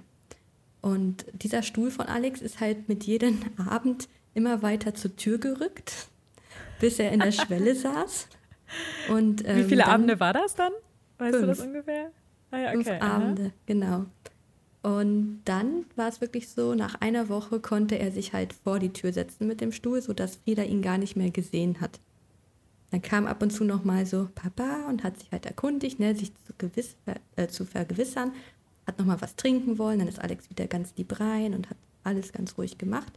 Speaker 1: Und dieser Stuhl von Alex ist halt mit jedem Abend immer weiter zur Tür gerückt, bis er in der Schwelle saß. Und,
Speaker 2: ähm, Wie viele Abende war das dann? Weißt fünf. du das ungefähr?
Speaker 1: Ah, ja, okay. Fünf Abende, Aha. genau. Und dann war es wirklich so, nach einer Woche konnte er sich halt vor die Tür setzen mit dem Stuhl, sodass Frieda ihn gar nicht mehr gesehen hat. Dann kam ab und zu noch mal so Papa und hat sich halt erkundigt, ne, sich zu, gewiss, äh, zu vergewissern, hat noch mal was trinken wollen, dann ist Alex wieder ganz lieb rein und hat alles ganz ruhig gemacht.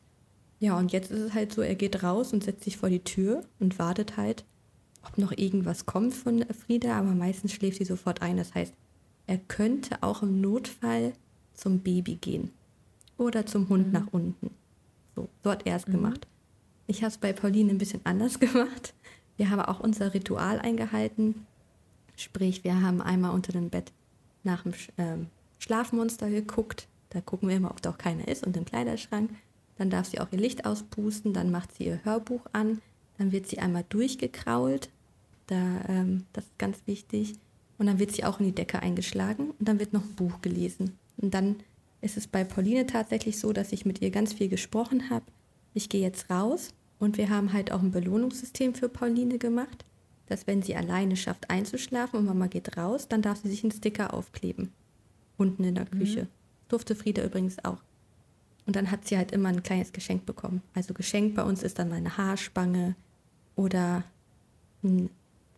Speaker 1: Ja, und jetzt ist es halt so, er geht raus und setzt sich vor die Tür und wartet halt, ob noch irgendwas kommt von Frieda, aber meistens schläft sie sofort ein. Das heißt, er könnte auch im Notfall zum Baby gehen oder zum Hund mhm. nach unten. So, so hat er es mhm. gemacht. Ich habe es bei Pauline ein bisschen anders gemacht. Wir haben auch unser Ritual eingehalten. Sprich, wir haben einmal unter dem Bett nach dem ähm, Schlafmonster geguckt. Da gucken wir immer, ob da auch keiner ist und im Kleiderschrank. Dann darf sie auch ihr Licht auspusten, dann macht sie ihr Hörbuch an, dann wird sie einmal durchgekrault. Da, ähm, das ist ganz wichtig. Und dann wird sie auch in die Decke eingeschlagen und dann wird noch ein Buch gelesen. Und dann ist es bei Pauline tatsächlich so, dass ich mit ihr ganz viel gesprochen habe. Ich gehe jetzt raus und wir haben halt auch ein Belohnungssystem für Pauline gemacht, dass wenn sie alleine schafft einzuschlafen und Mama geht raus, dann darf sie sich einen Sticker aufkleben. Unten in der Küche. Mhm. Durfte Frieda übrigens auch. Und dann hat sie halt immer ein kleines Geschenk bekommen. Also Geschenk bei uns ist dann mal eine Haarspange oder ein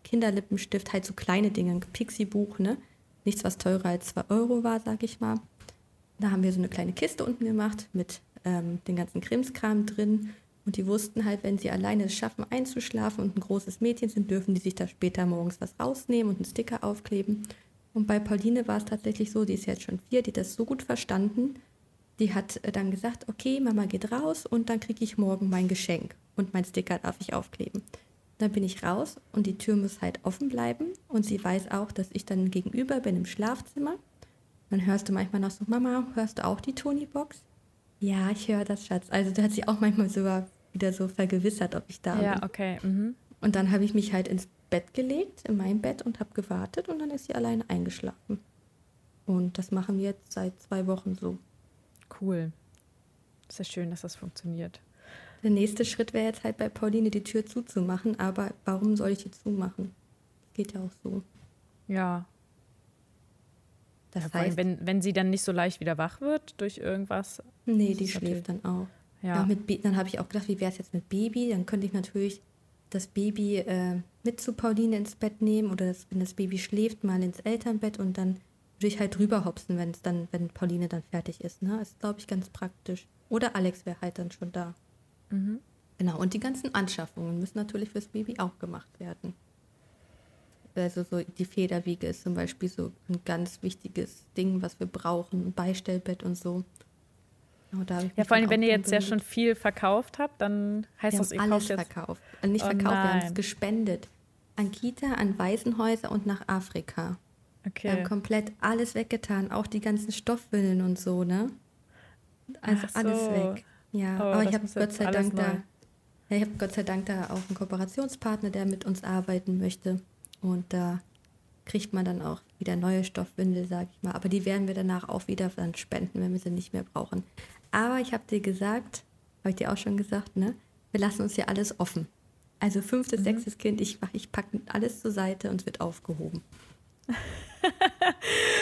Speaker 1: Kinderlippenstift, halt so kleine Dinge, ein Pixie-Buch, ne? Nichts, was teurer als 2 Euro war, sag ich mal. Da haben wir so eine kleine Kiste unten gemacht mit ähm, den ganzen Krimskram drin. Und die wussten halt, wenn sie alleine es schaffen, einzuschlafen und ein großes Mädchen sind, dürfen die sich da später morgens was rausnehmen und einen Sticker aufkleben. Und bei Pauline war es tatsächlich so, die ist jetzt schon vier, die hat das so gut verstanden. Die hat äh, dann gesagt, okay, Mama geht raus und dann kriege ich morgen mein Geschenk und mein Sticker darf ich aufkleben. Dann bin ich raus und die Tür muss halt offen bleiben. Und sie weiß auch, dass ich dann gegenüber bin im Schlafzimmer. Dann hörst du manchmal noch so, Mama, hörst du auch die Tony-Box? Ja, ich höre das, Schatz. Also da hat sie auch manchmal sogar wieder so vergewissert, ob ich da
Speaker 2: ja, bin. Ja, okay. Mhm.
Speaker 1: Und dann habe ich mich halt ins Bett gelegt, in mein Bett und habe gewartet und dann ist sie alleine eingeschlafen. Und das machen wir jetzt seit zwei Wochen so.
Speaker 2: Cool. Ist ja schön, dass das funktioniert.
Speaker 1: Der nächste Schritt wäre jetzt halt bei Pauline die Tür zuzumachen, aber warum soll ich die zumachen? Geht ja auch so.
Speaker 2: Ja. Das ja, heißt, wenn, wenn sie dann nicht so leicht wieder wach wird durch irgendwas.
Speaker 1: Nee, die schläft dann auch. Ja. ja mit, dann habe ich auch gedacht, wie wäre es jetzt mit Baby? Dann könnte ich natürlich das Baby äh, mit zu Pauline ins Bett nehmen oder das, wenn das Baby schläft, mal ins Elternbett und dann würde ich halt rüberhopsen, wenn es dann, wenn Pauline dann fertig ist. Ne? Das ist, glaube ich, ganz praktisch. Oder Alex wäre halt dann schon da. Mhm. Genau, und die ganzen Anschaffungen müssen natürlich fürs Baby auch gemacht werden. Also so die Federwiege ist zum Beispiel so ein ganz wichtiges Ding, was wir brauchen, ein Beistellbett und so.
Speaker 2: Oh, ja, vor allem, wenn ihr jetzt ja schon viel verkauft habt, dann heißt wir das,
Speaker 1: ihr alles jetzt... verkauft. Also nicht oh, verkauft, nein. wir haben es gespendet. An Kita, an Waisenhäuser und nach Afrika. Okay. Wir haben komplett alles weggetan, auch die ganzen Stoffwindeln und so, ne? Also so. alles weg. Ja, oh, aber ich habe Gott sei Dank da, ja, ich habe Gott sei Dank da auch einen Kooperationspartner, der mit uns arbeiten möchte. Und da kriegt man dann auch wieder neue Stoffwindel, sage ich mal. Aber die werden wir danach auch wieder dann spenden, wenn wir sie nicht mehr brauchen. Aber ich habe dir gesagt, habe ich dir auch schon gesagt, ne? Wir lassen uns hier alles offen. Also fünftes, mhm. sechstes Kind, ich, ich packe alles zur Seite und es wird aufgehoben.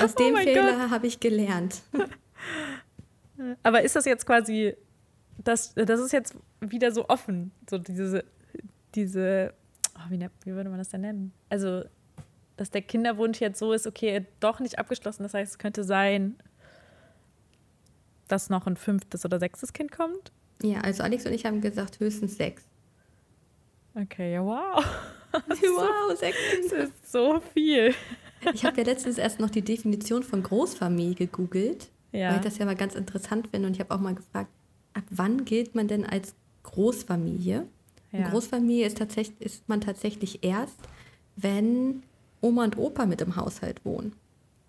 Speaker 1: Aus oh dem Fehler habe ich gelernt.
Speaker 2: Aber ist das jetzt quasi das, das ist jetzt wieder so offen, so diese, diese oh, wie, wie würde man das denn nennen? Also, dass der Kinderwunsch jetzt so ist, okay, doch nicht abgeschlossen. Das heißt, es könnte sein, dass noch ein fünftes oder sechstes Kind kommt?
Speaker 1: Ja, also Alex und ich haben gesagt, höchstens sechs.
Speaker 2: Okay, ja, wow.
Speaker 1: wow, sechs
Speaker 2: Das ist so viel.
Speaker 1: Ich habe ja letztens erst noch die Definition von Großfamilie gegoogelt, ja. weil ich das ja mal ganz interessant finde. Und ich habe auch mal gefragt, ab wann gilt man denn als Großfamilie? Ja. Großfamilie ist, tatsächlich, ist man tatsächlich erst, wenn Oma und Opa mit im Haushalt wohnen.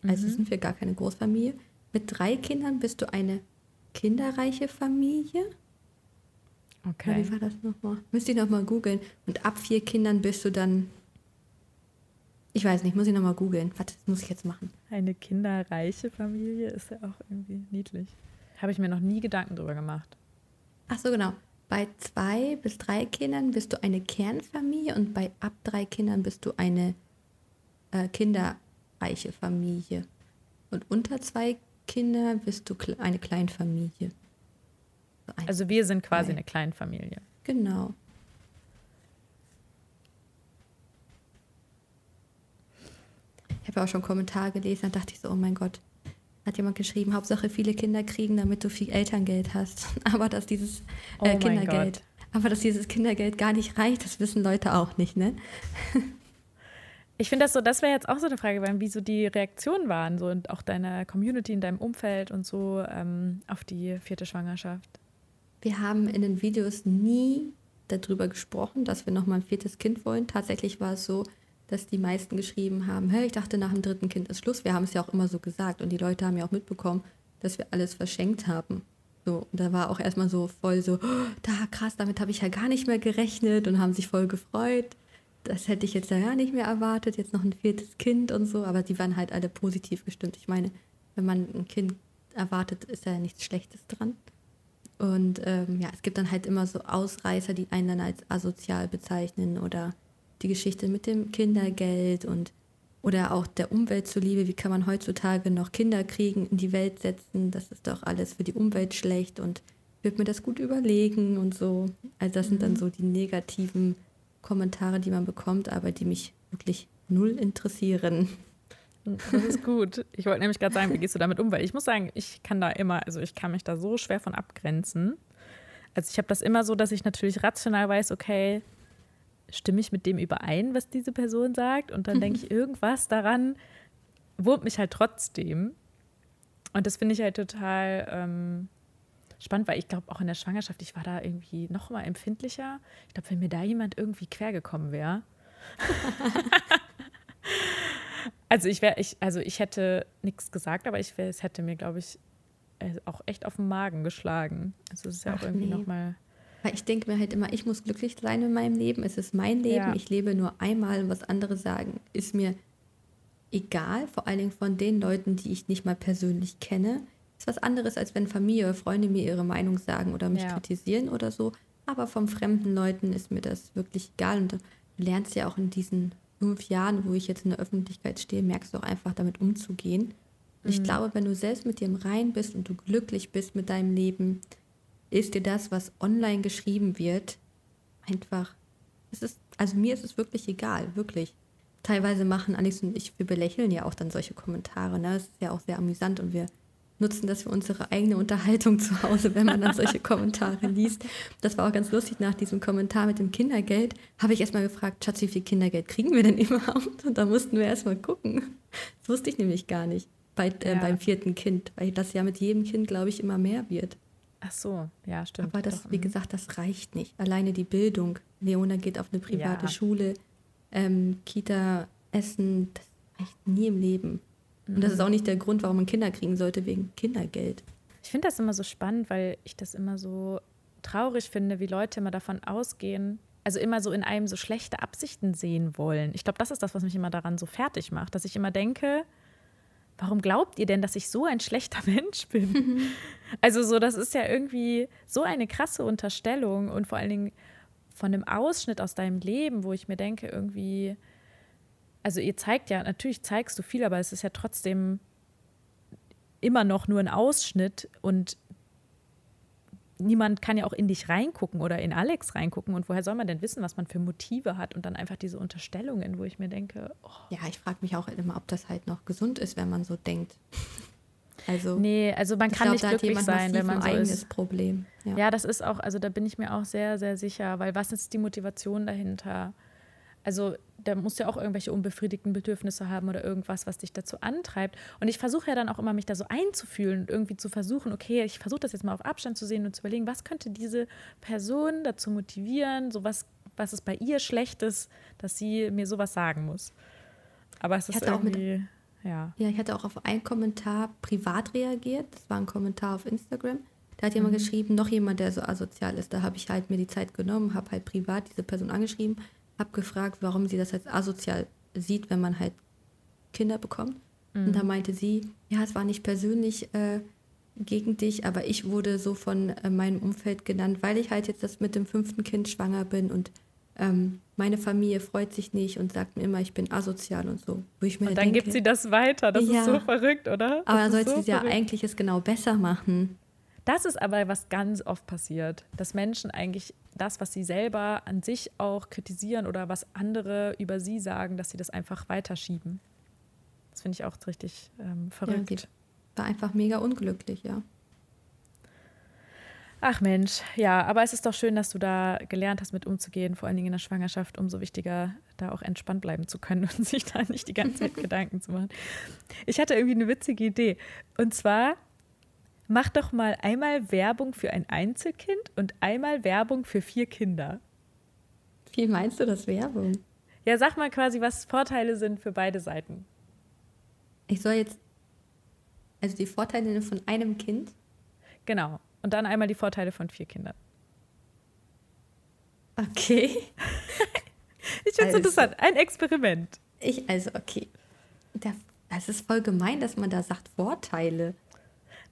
Speaker 1: Also mhm. sind wir gar keine Großfamilie. Mit drei Kindern bist du eine kinderreiche Familie. Okay. Wie war das nochmal? Müsste ich nochmal googeln. Und ab vier Kindern bist du dann. Ich weiß nicht, muss ich nochmal googeln. Das muss ich jetzt machen.
Speaker 2: Eine kinderreiche Familie ist ja auch irgendwie niedlich. Habe ich mir noch nie Gedanken drüber gemacht.
Speaker 1: Ach so, genau. Bei zwei bis drei Kindern bist du eine Kernfamilie und bei ab drei Kindern bist du eine äh, kinderreiche Familie. Und unter zwei Kinder bist du eine Kleinfamilie.
Speaker 2: Ein, also wir sind quasi zwei. eine Kleinfamilie.
Speaker 1: Genau. Ich habe auch schon Kommentare gelesen, da dachte ich so, oh mein Gott, hat jemand geschrieben, Hauptsache viele Kinder kriegen, damit du viel Elterngeld hast. Aber dass dieses äh, oh Kindergeld, aber dass dieses Kindergeld gar nicht reicht, das wissen Leute auch nicht, ne?
Speaker 2: Ich finde das so, das wäre jetzt auch so eine Frage, wie so die Reaktionen waren, so und auch deiner Community in deinem Umfeld und so ähm, auf die vierte Schwangerschaft.
Speaker 1: Wir haben in den Videos nie darüber gesprochen, dass wir nochmal ein viertes Kind wollen. Tatsächlich war es so, dass die meisten geschrieben haben, hey, ich dachte, nach dem dritten Kind ist Schluss. Wir haben es ja auch immer so gesagt und die Leute haben ja auch mitbekommen, dass wir alles verschenkt haben. So, und da war auch erstmal so voll so, oh, da krass, damit habe ich ja gar nicht mehr gerechnet und haben sich voll gefreut. Das hätte ich jetzt ja gar nicht mehr erwartet, jetzt noch ein viertes Kind und so, aber die waren halt alle positiv gestimmt. Ich meine, wenn man ein Kind erwartet, ist ja nichts Schlechtes dran. Und ähm, ja, es gibt dann halt immer so Ausreißer, die einen dann als asozial bezeichnen oder die Geschichte mit dem Kindergeld und oder auch der Umwelt zuliebe, wie kann man heutzutage noch Kinder kriegen, in die Welt setzen, das ist doch alles für die Umwelt schlecht und wird mir das gut überlegen und so. Also das sind dann mhm. so die negativen Kommentare, die man bekommt, aber die mich wirklich null interessieren.
Speaker 2: Das ist gut. Ich wollte nämlich gerade sagen, wie gehst du damit um? Weil ich muss sagen, ich kann da immer, also ich kann mich da so schwer von abgrenzen. Also ich habe das immer so, dass ich natürlich rational weiß, okay, stimme ich mit dem überein, was diese Person sagt? Und dann denke ich, irgendwas daran wurmt mich halt trotzdem. Und das finde ich halt total ähm, spannend, weil ich glaube, auch in der Schwangerschaft, ich war da irgendwie noch mal empfindlicher. Ich glaube, wenn mir da jemand irgendwie quer gekommen wäre. also ich wäre, ich, also ich hätte nichts gesagt, aber ich wär, es hätte mir, glaube ich, äh, auch echt auf den Magen geschlagen. Also es ist ja Ach, auch irgendwie nee. noch mal
Speaker 1: weil ich denke mir halt immer, ich muss glücklich sein in meinem Leben. Es ist mein Leben. Ja. Ich lebe nur einmal und was andere sagen, ist mir egal. Vor allen Dingen von den Leuten, die ich nicht mal persönlich kenne. Ist was anderes, als wenn Familie oder Freunde mir ihre Meinung sagen oder mich ja. kritisieren oder so. Aber von fremden Leuten ist mir das wirklich egal. Und du lernst ja auch in diesen fünf Jahren, wo ich jetzt in der Öffentlichkeit stehe, merkst du auch einfach damit umzugehen. Und ich mhm. glaube, wenn du selbst mit dir im Rein bist und du glücklich bist mit deinem Leben, ist dir das, was online geschrieben wird, einfach, es ist, also mir ist es wirklich egal, wirklich. Teilweise machen Alex und ich, wir belächeln ja auch dann solche Kommentare, ne? Das ist ja auch sehr amüsant und wir nutzen das für unsere eigene Unterhaltung zu Hause, wenn man dann solche Kommentare liest. Das war auch ganz lustig. Nach diesem Kommentar mit dem Kindergeld habe ich erstmal gefragt, Schatz, wie viel Kindergeld kriegen wir denn überhaupt? Und da mussten wir erstmal gucken. Das wusste ich nämlich gar nicht bei, äh, ja. beim vierten Kind, weil das ja mit jedem Kind, glaube ich, immer mehr wird.
Speaker 2: Ach so, ja, stimmt.
Speaker 1: Aber das, wie mhm. gesagt, das reicht nicht. Alleine die Bildung. Leona geht auf eine private ja. Schule, ähm, Kita, Essen, das reicht nie im Leben. Und das ist auch nicht der Grund, warum man Kinder kriegen sollte, wegen Kindergeld.
Speaker 2: Ich finde das immer so spannend, weil ich das immer so traurig finde, wie Leute immer davon ausgehen, also immer so in einem so schlechte Absichten sehen wollen. Ich glaube, das ist das, was mich immer daran so fertig macht, dass ich immer denke, warum glaubt ihr denn, dass ich so ein schlechter Mensch bin? Mhm. Also so, das ist ja irgendwie so eine krasse Unterstellung und vor allen Dingen von einem Ausschnitt aus deinem Leben, wo ich mir denke, irgendwie, also ihr zeigt ja, natürlich zeigst du viel, aber es ist ja trotzdem immer noch nur ein Ausschnitt und niemand kann ja auch in dich reingucken oder in Alex reingucken. Und woher soll man denn wissen, was man für Motive hat? Und dann einfach diese Unterstellungen, wo ich mir denke, oh.
Speaker 1: Ja, ich frage mich auch immer, ob das halt noch gesund ist, wenn man so denkt.
Speaker 2: Also, nee, also man kann glaub, nicht glücklich sein, wenn man so eigenes ist.
Speaker 1: Problem.
Speaker 2: Ja. ja, das ist auch, also da bin ich mir auch sehr, sehr sicher, weil was ist die Motivation dahinter? Also da musst du ja auch irgendwelche unbefriedigten Bedürfnisse haben oder irgendwas, was dich dazu antreibt. Und ich versuche ja dann auch immer, mich da so einzufühlen und irgendwie zu versuchen, okay, ich versuche das jetzt mal auf Abstand zu sehen und zu überlegen, was könnte diese Person dazu motivieren, so was, was ist bei ihr Schlechtes, dass sie mir sowas sagen muss. Aber es ist irgendwie, mit, ja.
Speaker 1: Ja, ich hatte auch auf einen Kommentar privat reagiert. Das war ein Kommentar auf Instagram. Da hat jemand mhm. geschrieben, noch jemand, der so asozial ist. Da habe ich halt mir die Zeit genommen, habe halt privat diese Person angeschrieben habe gefragt, warum sie das als asozial sieht, wenn man halt Kinder bekommt. Mhm. Und da meinte sie, ja, es war nicht persönlich äh, gegen dich, aber ich wurde so von äh, meinem Umfeld genannt, weil ich halt jetzt das mit dem fünften Kind schwanger bin und ähm, meine Familie freut sich nicht und sagt mir immer, ich bin asozial und so.
Speaker 2: Wo ich mir und dann denke, gibt sie das weiter. Das ja, ist so verrückt, oder?
Speaker 1: Das aber dann sollte so sie ja eigentlich es genau besser machen.
Speaker 2: Das ist aber, was ganz oft passiert, dass Menschen eigentlich das, was sie selber an sich auch kritisieren oder was andere über sie sagen, dass sie das einfach weiterschieben. Das finde ich auch richtig ähm, verrückt. Ja,
Speaker 1: war einfach mega unglücklich, ja.
Speaker 2: Ach Mensch, ja, aber es ist doch schön, dass du da gelernt hast, mit umzugehen, vor allen Dingen in der Schwangerschaft, umso wichtiger, da auch entspannt bleiben zu können und sich da nicht die ganze Zeit Gedanken zu machen. Ich hatte irgendwie eine witzige Idee. Und zwar mach doch mal einmal Werbung für ein Einzelkind und einmal Werbung für vier Kinder.
Speaker 1: Wie meinst du das Werbung?
Speaker 2: Ja, sag mal quasi, was Vorteile sind für beide Seiten.
Speaker 1: Ich soll jetzt, also die Vorteile von einem Kind?
Speaker 2: Genau. Und dann einmal die Vorteile von vier Kindern.
Speaker 1: Okay.
Speaker 2: ich finde es also, interessant. Ein Experiment.
Speaker 1: Ich, also, okay. Das ist voll gemein, dass man da sagt Vorteile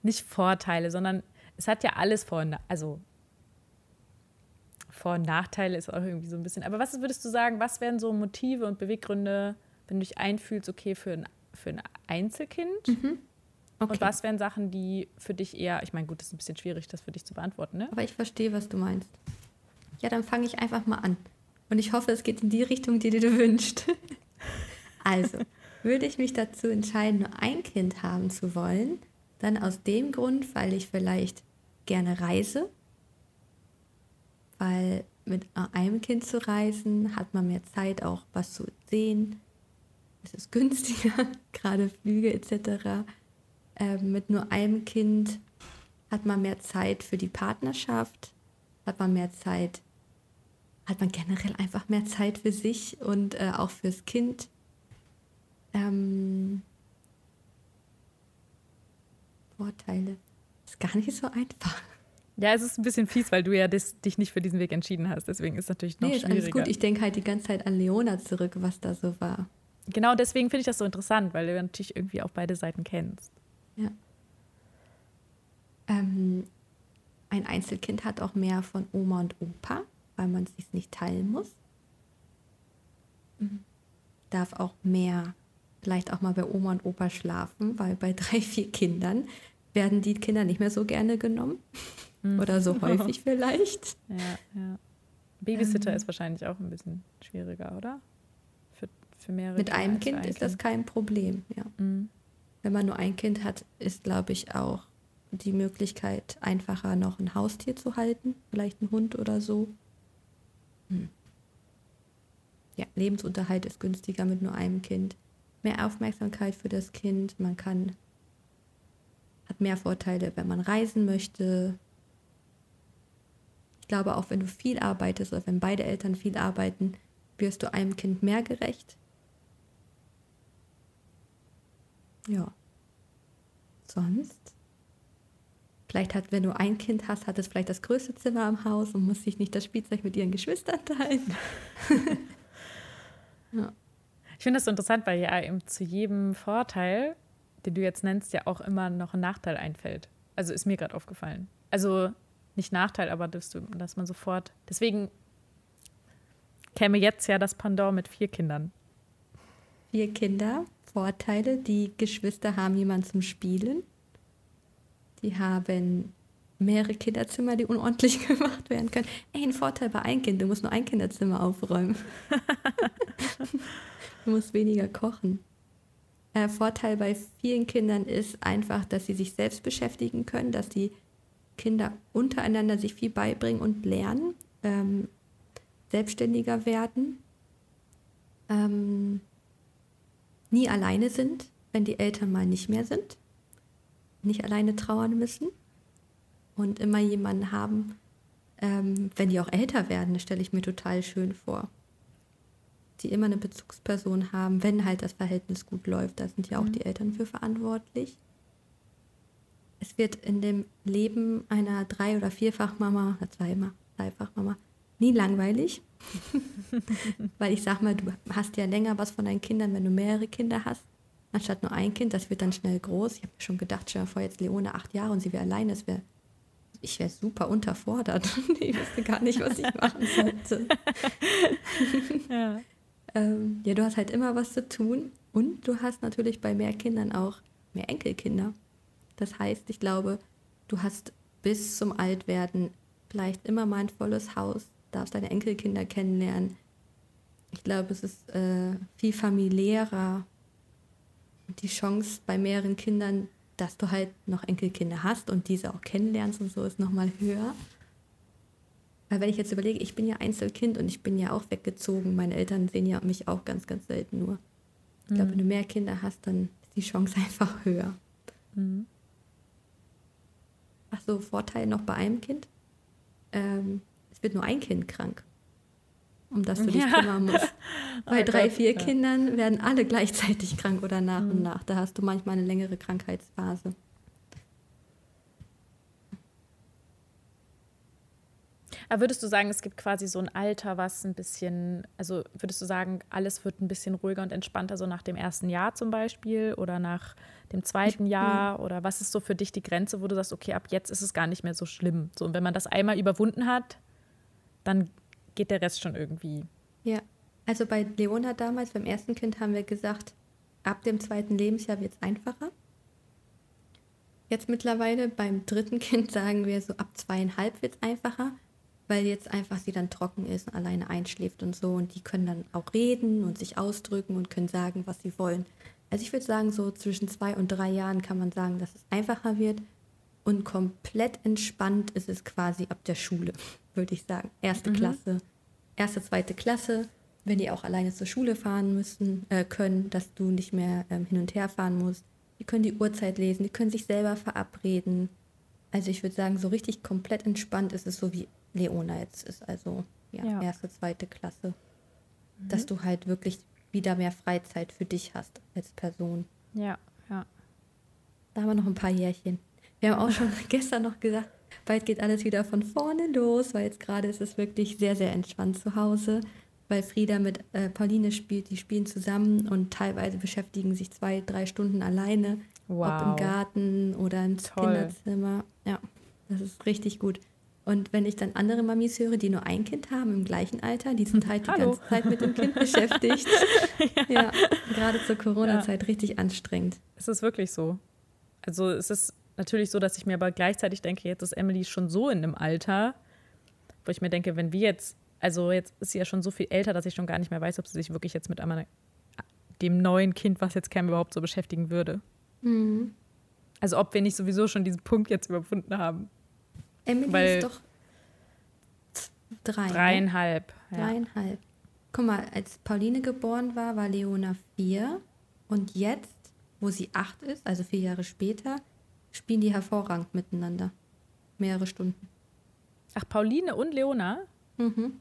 Speaker 2: nicht Vorteile, sondern es hat ja alles Vor- und also Vor- und Nachteile ist auch irgendwie so ein bisschen. Aber was würdest du sagen, was wären so Motive und Beweggründe, wenn du dich einfühlst, okay, für ein, für ein Einzelkind? Mhm. Okay. Und was wären Sachen, die für dich eher, ich meine, gut, das ist ein bisschen schwierig, das für dich zu beantworten, ne?
Speaker 1: Aber ich verstehe, was du meinst. Ja, dann fange ich einfach mal an. Und ich hoffe, es geht in die Richtung, die du wünschst. also, würde ich mich dazu entscheiden, nur ein Kind haben zu wollen, dann aus dem Grund, weil ich vielleicht gerne reise, weil mit einem Kind zu reisen hat man mehr Zeit, auch was zu sehen. Es ist günstiger, gerade Flüge etc. Ähm, mit nur einem Kind hat man mehr Zeit für die Partnerschaft, hat man mehr Zeit, hat man generell einfach mehr Zeit für sich und äh, auch fürs Kind. Ähm, Vorteile. Ist gar nicht so einfach.
Speaker 2: Ja, es ist ein bisschen fies, weil du ja das, dich nicht für diesen Weg entschieden hast. Deswegen ist es natürlich noch nee, schwieriger. Alles gut.
Speaker 1: Ich denke halt die ganze Zeit an Leona zurück, was da so war.
Speaker 2: Genau deswegen finde ich das so interessant, weil du natürlich irgendwie auch beide Seiten kennst.
Speaker 1: Ja. Ähm, ein Einzelkind hat auch mehr von Oma und Opa, weil man es sich nicht teilen muss. Mhm. Darf auch mehr vielleicht auch mal bei Oma und Opa schlafen, weil bei drei, vier Kindern werden die Kinder nicht mehr so gerne genommen. Mhm. Oder so häufig vielleicht.
Speaker 2: Ja, ja. Babysitter ähm, ist wahrscheinlich auch ein bisschen schwieriger, oder?
Speaker 1: Für, für mehrere Mit einem Kind ein ist das kein Problem, ja. Mhm. Wenn man nur ein Kind hat, ist, glaube ich, auch die Möglichkeit einfacher, noch ein Haustier zu halten, vielleicht ein Hund oder so. Hm. Ja, Lebensunterhalt ist günstiger mit nur einem Kind mehr Aufmerksamkeit für das Kind, man kann hat mehr Vorteile, wenn man reisen möchte. Ich glaube, auch wenn du viel arbeitest oder wenn beide Eltern viel arbeiten, wirst du einem Kind mehr gerecht. Ja. Sonst? Vielleicht hat, wenn du ein Kind hast, hat es vielleicht das größte Zimmer im Haus und muss sich nicht das Spielzeug mit ihren Geschwistern teilen.
Speaker 2: ja. Ich finde das so interessant, weil ja eben zu jedem Vorteil, den du jetzt nennst, ja auch immer noch ein Nachteil einfällt. Also ist mir gerade aufgefallen. Also nicht Nachteil, aber dass, du, dass man sofort. Deswegen käme jetzt ja das Pendant mit vier Kindern.
Speaker 1: Vier Kinder, Vorteile. Die Geschwister haben jemanden zum Spielen. Die haben mehrere Kinderzimmer, die unordentlich gemacht werden können. Ey, ein Vorteil bei ein Kind, du musst nur ein Kinderzimmer aufräumen. Du musst weniger kochen. Äh, Vorteil bei vielen Kindern ist einfach, dass sie sich selbst beschäftigen können, dass die Kinder untereinander sich viel beibringen und lernen, ähm, selbstständiger werden. ähm, nie alleine sind, wenn die Eltern mal nicht mehr sind, nicht alleine trauern müssen und immer jemanden haben, ähm, wenn die auch älter werden, das stelle ich mir total schön vor. Die immer eine Bezugsperson haben, wenn halt das Verhältnis gut läuft. Da sind ja auch mhm. die Eltern für verantwortlich. Es wird in dem Leben einer Drei- oder Vierfachmama, oder zweimal, Dreifachmama, nie langweilig. Weil ich sag mal, du hast ja länger was von deinen Kindern, wenn du mehrere Kinder hast, anstatt nur ein Kind. Das wird dann schnell groß. Ich habe mir schon gedacht, stell dir vor, jetzt Leone acht Jahre und sie wäre alleine. Das wäre ich wäre super unterfordert. ich wüsste gar nicht, was ich machen sollte. ja. Ähm, ja, du hast halt immer was zu tun und du hast natürlich bei mehr Kindern auch mehr Enkelkinder. Das heißt, ich glaube, du hast bis zum Altwerden vielleicht immer mal ein volles Haus, darfst deine Enkelkinder kennenlernen. Ich glaube, es ist äh, viel familiärer. Die Chance bei mehreren Kindern, dass du halt noch Enkelkinder hast und diese auch kennenlernst und so ist nochmal höher. Weil wenn ich jetzt überlege, ich bin ja Einzelkind und ich bin ja auch weggezogen, meine Eltern sehen ja mich auch ganz, ganz selten nur. Ich mhm. glaube, wenn du mehr Kinder hast, dann ist die Chance einfach höher. Mhm. Ach so, Vorteil noch bei einem Kind. Ähm, es wird nur ein Kind krank, um das du dich ja. kümmern musst. Bei oh drei, Gott, vier ja. Kindern werden alle gleichzeitig krank oder nach mhm. und nach. Da hast du manchmal eine längere Krankheitsphase.
Speaker 2: Aber würdest du sagen, es gibt quasi so ein Alter, was ein bisschen, also würdest du sagen, alles wird ein bisschen ruhiger und entspannter, so nach dem ersten Jahr zum Beispiel oder nach dem zweiten Jahr? Oder was ist so für dich die Grenze, wo du sagst, okay, ab jetzt ist es gar nicht mehr so schlimm? So, und wenn man das einmal überwunden hat, dann geht der Rest schon irgendwie.
Speaker 1: Ja, also bei Leona damals, beim ersten Kind, haben wir gesagt, ab dem zweiten Lebensjahr wird es einfacher. Jetzt mittlerweile beim dritten Kind sagen wir so, ab zweieinhalb wird es einfacher weil jetzt einfach sie dann trocken ist und alleine einschläft und so. Und die können dann auch reden und sich ausdrücken und können sagen, was sie wollen. Also ich würde sagen, so zwischen zwei und drei Jahren kann man sagen, dass es einfacher wird. Und komplett entspannt ist es quasi ab der Schule, würde ich sagen. Erste mhm. Klasse, erste, zweite Klasse, wenn die auch alleine zur Schule fahren müssen, äh, können, dass du nicht mehr ähm, hin und her fahren musst. Die können die Uhrzeit lesen, die können sich selber verabreden. Also ich würde sagen, so richtig komplett entspannt ist es so wie Leona jetzt ist, also ja, ja. erste, zweite Klasse. Mhm. Dass du halt wirklich wieder mehr Freizeit für dich hast als Person.
Speaker 2: Ja, ja.
Speaker 1: Da haben wir noch ein paar Jährchen. Wir haben auch schon gestern noch gesagt, bald geht alles wieder von vorne los, weil jetzt gerade ist es wirklich sehr, sehr entspannt zu Hause, weil Frieda mit äh, Pauline spielt, die spielen zusammen und teilweise beschäftigen sich zwei, drei Stunden alleine, wow. ob im Garten oder im Toll. Kinderzimmer. Ja, das ist richtig gut. Und wenn ich dann andere Mamis höre, die nur ein Kind haben im gleichen Alter, die sind halt die Hallo. ganze Zeit mit dem Kind beschäftigt. ja. ja, gerade zur Corona-Zeit ja. richtig anstrengend.
Speaker 2: Es ist wirklich so. Also es ist natürlich so, dass ich mir aber gleichzeitig denke, jetzt ist Emily schon so in einem Alter, wo ich mir denke, wenn wir jetzt, also jetzt ist sie ja schon so viel älter, dass ich schon gar nicht mehr weiß, ob sie sich wirklich jetzt mit einmal dem neuen Kind, was jetzt käme, überhaupt so beschäftigen würde. Mhm. Also ob wir nicht sowieso schon diesen Punkt jetzt überwunden haben.
Speaker 1: Emily Weil ist doch drei.
Speaker 2: Ne? Dreieinhalb.
Speaker 1: Ne? Ja. Dreieinhalb. Guck mal, als Pauline geboren war, war Leona vier. Und jetzt, wo sie acht ist, also vier Jahre später, spielen die hervorragend miteinander. Mehrere Stunden.
Speaker 2: Ach, Pauline und Leona?
Speaker 1: Mhm.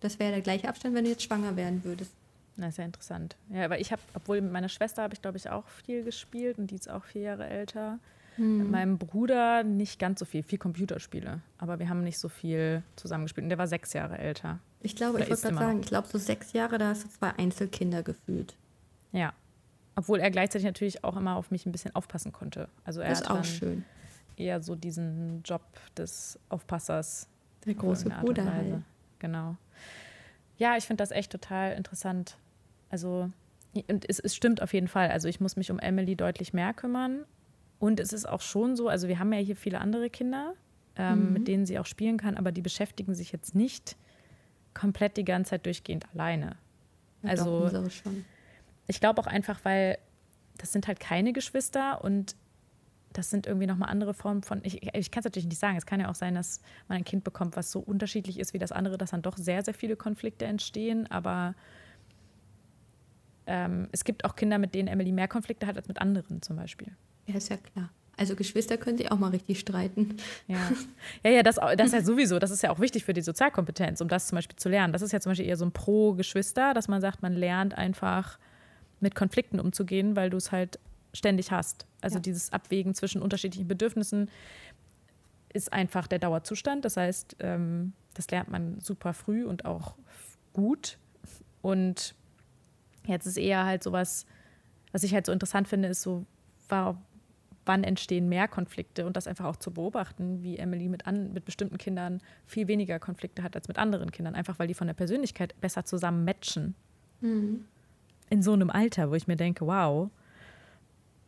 Speaker 1: Das wäre der gleiche Abstand, wenn du jetzt schwanger werden würdest.
Speaker 2: Das ist ja interessant. Ja, aber ich habe, obwohl mit meiner Schwester habe ich, glaube ich, auch viel gespielt und die ist auch vier Jahre älter. Hm. Mit meinem Bruder nicht ganz so viel, viel Computerspiele. Aber wir haben nicht so viel zusammengespielt. Und der war sechs Jahre älter.
Speaker 1: Ich glaube, Oder ich wollte gerade sagen, ich glaube, so sechs Jahre, da hast du zwei Einzelkinder gefühlt.
Speaker 2: Ja. Obwohl er gleichzeitig natürlich auch immer auf mich ein bisschen aufpassen konnte. Also er
Speaker 1: das ist auch schön.
Speaker 2: Eher so diesen Job des Aufpassers.
Speaker 1: Der große Bruder halt.
Speaker 2: Genau. Ja, ich finde das echt total interessant. Also, und es, es stimmt auf jeden Fall. Also ich muss mich um Emily deutlich mehr kümmern. Und es ist auch schon so, also wir haben ja hier viele andere Kinder, ähm, mhm. mit denen sie auch spielen kann, aber die beschäftigen sich jetzt nicht komplett die ganze Zeit durchgehend alleine. Ja, also doch, ich glaube auch einfach, weil das sind halt keine Geschwister und das sind irgendwie nochmal andere Formen von, ich, ich kann es natürlich nicht sagen, es kann ja auch sein, dass man ein Kind bekommt, was so unterschiedlich ist wie das andere, dass dann doch sehr, sehr viele Konflikte entstehen, aber ähm, es gibt auch Kinder, mit denen Emily mehr Konflikte hat als mit anderen zum Beispiel.
Speaker 1: Ja, ist ja klar. Also Geschwister können sich auch mal richtig streiten.
Speaker 2: Ja, ja, ja das, das ist ja sowieso, das ist ja auch wichtig für die Sozialkompetenz, um das zum Beispiel zu lernen. Das ist ja zum Beispiel eher so ein Pro-Geschwister, dass man sagt, man lernt einfach mit Konflikten umzugehen, weil du es halt ständig hast. Also ja. dieses Abwägen zwischen unterschiedlichen Bedürfnissen ist einfach der Dauerzustand. Das heißt, ähm, das lernt man super früh und auch gut. Und jetzt ist eher halt sowas, was ich halt so interessant finde, ist so, war, wann entstehen mehr Konflikte und das einfach auch zu beobachten, wie Emily mit, an, mit bestimmten Kindern viel weniger Konflikte hat als mit anderen Kindern, einfach weil die von der Persönlichkeit besser zusammen matchen. Mhm. In so einem Alter, wo ich mir denke, wow,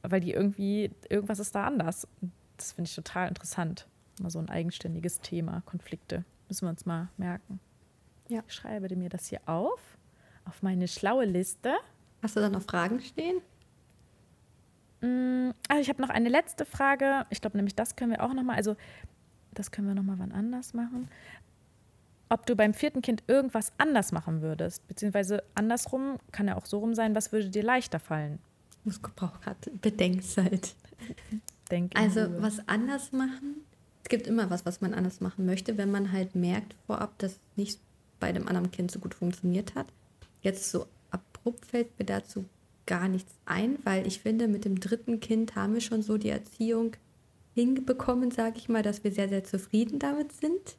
Speaker 2: weil die irgendwie, irgendwas ist da anders. Das finde ich total interessant. Mal so ein eigenständiges Thema, Konflikte. Müssen wir uns mal merken. Ja. Ich schreibe mir das hier auf, auf meine schlaue Liste.
Speaker 1: Hast du da noch Fragen stehen?
Speaker 2: Mm, also ich habe noch eine letzte Frage. Ich glaube nämlich, das können wir auch noch mal, also das können wir noch mal wann anders machen. Ob du beim vierten Kind irgendwas anders machen würdest, beziehungsweise andersrum, kann ja auch so rum sein, was würde dir leichter fallen?
Speaker 1: Ich brauche gerade Bedenkzeit. Denk also was anders machen, es gibt immer was, was man anders machen möchte, wenn man halt merkt vorab, dass nicht bei dem anderen Kind so gut funktioniert hat. Jetzt so abrupt fällt mir dazu gar nichts ein, weil ich finde, mit dem dritten Kind haben wir schon so die Erziehung hinbekommen, sage ich mal, dass wir sehr, sehr zufrieden damit sind.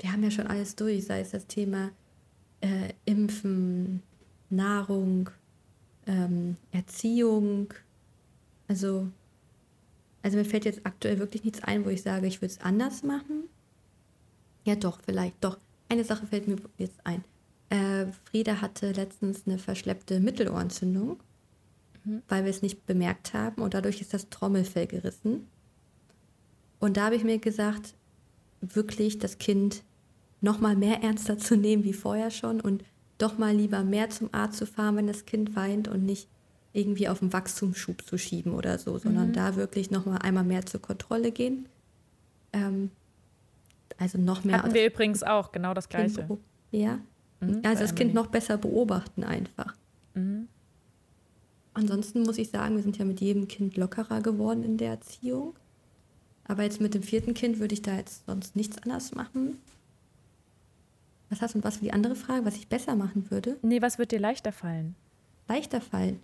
Speaker 1: Wir haben ja schon alles durch, sei es das Thema äh, Impfen, Nahrung, ähm, Erziehung. Also, also mir fällt jetzt aktuell wirklich nichts ein, wo ich sage, ich würde es anders machen. Ja, doch, vielleicht, doch. Eine Sache fällt mir jetzt ein. Äh, Frieda hatte letztens eine verschleppte Mittelohrentzündung mhm. weil wir es nicht bemerkt haben und dadurch ist das Trommelfell gerissen. Und da habe ich mir gesagt, wirklich das Kind noch mal mehr ernster zu nehmen wie vorher schon und doch mal lieber mehr zum Arzt zu fahren, wenn das Kind weint und nicht irgendwie auf den Wachstumsschub zu schieben oder so, sondern mhm. da wirklich noch mal einmal mehr zur Kontrolle gehen. Ähm, also noch mehr.
Speaker 2: Hatten wir übrigens auch genau das Gleiche.
Speaker 1: Ja. Mhm, also das Kind noch besser beobachten einfach. Mhm. Ansonsten muss ich sagen, wir sind ja mit jedem Kind lockerer geworden in der Erziehung. Aber jetzt mit dem vierten Kind würde ich da jetzt sonst nichts anders machen. Was hast du und was für die andere Frage, was ich besser machen würde?
Speaker 2: Nee, was wird dir leichter fallen?
Speaker 1: Leichter fallen?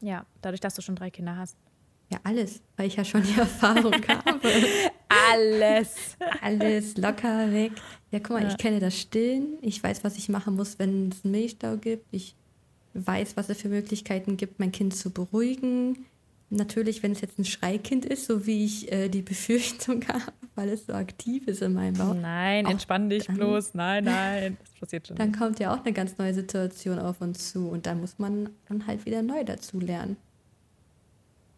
Speaker 2: Ja, dadurch, dass du schon drei Kinder hast.
Speaker 1: Ja, alles, weil ich ja schon die Erfahrung habe.
Speaker 2: alles.
Speaker 1: Alles locker weg. Ja, guck mal, ja. ich kenne das Stillen. Ich weiß, was ich machen muss, wenn es einen Milchstau gibt. Ich weiß, was es für Möglichkeiten gibt, mein Kind zu beruhigen. Natürlich, wenn es jetzt ein Schreikind ist, so wie ich äh, die Befürchtung habe, weil es so aktiv ist in meinem Bauch.
Speaker 2: Nein, auch entspann dich dann, bloß. Nein, nein, das
Speaker 1: passiert schon. Dann nicht. kommt ja auch eine ganz neue Situation auf uns zu und dann muss man dann halt wieder neu dazu lernen.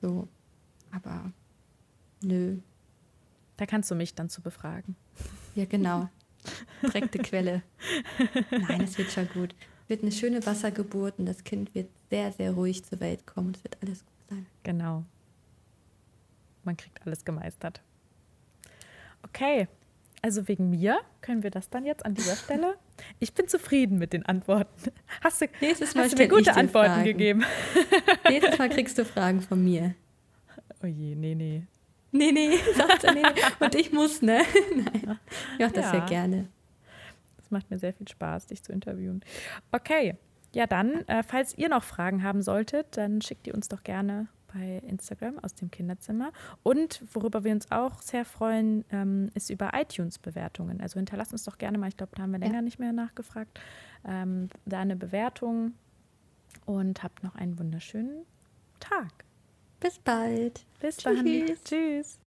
Speaker 1: So, aber nö.
Speaker 2: Da kannst du mich dann zu befragen.
Speaker 1: Ja, genau. Direkte Quelle. Nein, es wird schon gut wird eine schöne Wassergeburt und das Kind wird sehr, sehr ruhig zur Welt kommen. Es wird alles gut sein.
Speaker 2: Genau. Man kriegt alles gemeistert. Okay, also wegen mir können wir das dann jetzt an dieser Stelle. Ich bin zufrieden mit den Antworten. Hast du, Nächstes Mal hast du mir gute Antworten Fragen. gegeben?
Speaker 1: Nächstes Mal kriegst du Fragen von mir.
Speaker 2: Oh je, nee, nee.
Speaker 1: Nee, nee, sagt er, nee. Und ich muss, ne? Nein. Ich mache das ja. ja gerne
Speaker 2: macht mir sehr viel Spaß, dich zu interviewen. Okay, ja dann, äh, falls ihr noch Fragen haben solltet, dann schickt ihr uns doch gerne bei Instagram aus dem Kinderzimmer. Und worüber wir uns auch sehr freuen, ähm, ist über iTunes-Bewertungen. Also hinterlasst uns doch gerne mal, ich glaube, da haben wir länger ja. nicht mehr nachgefragt, ähm, da eine Bewertung und habt noch einen wunderschönen Tag.
Speaker 1: Bis bald.
Speaker 2: Bis Tschüss. dann. Tschüss.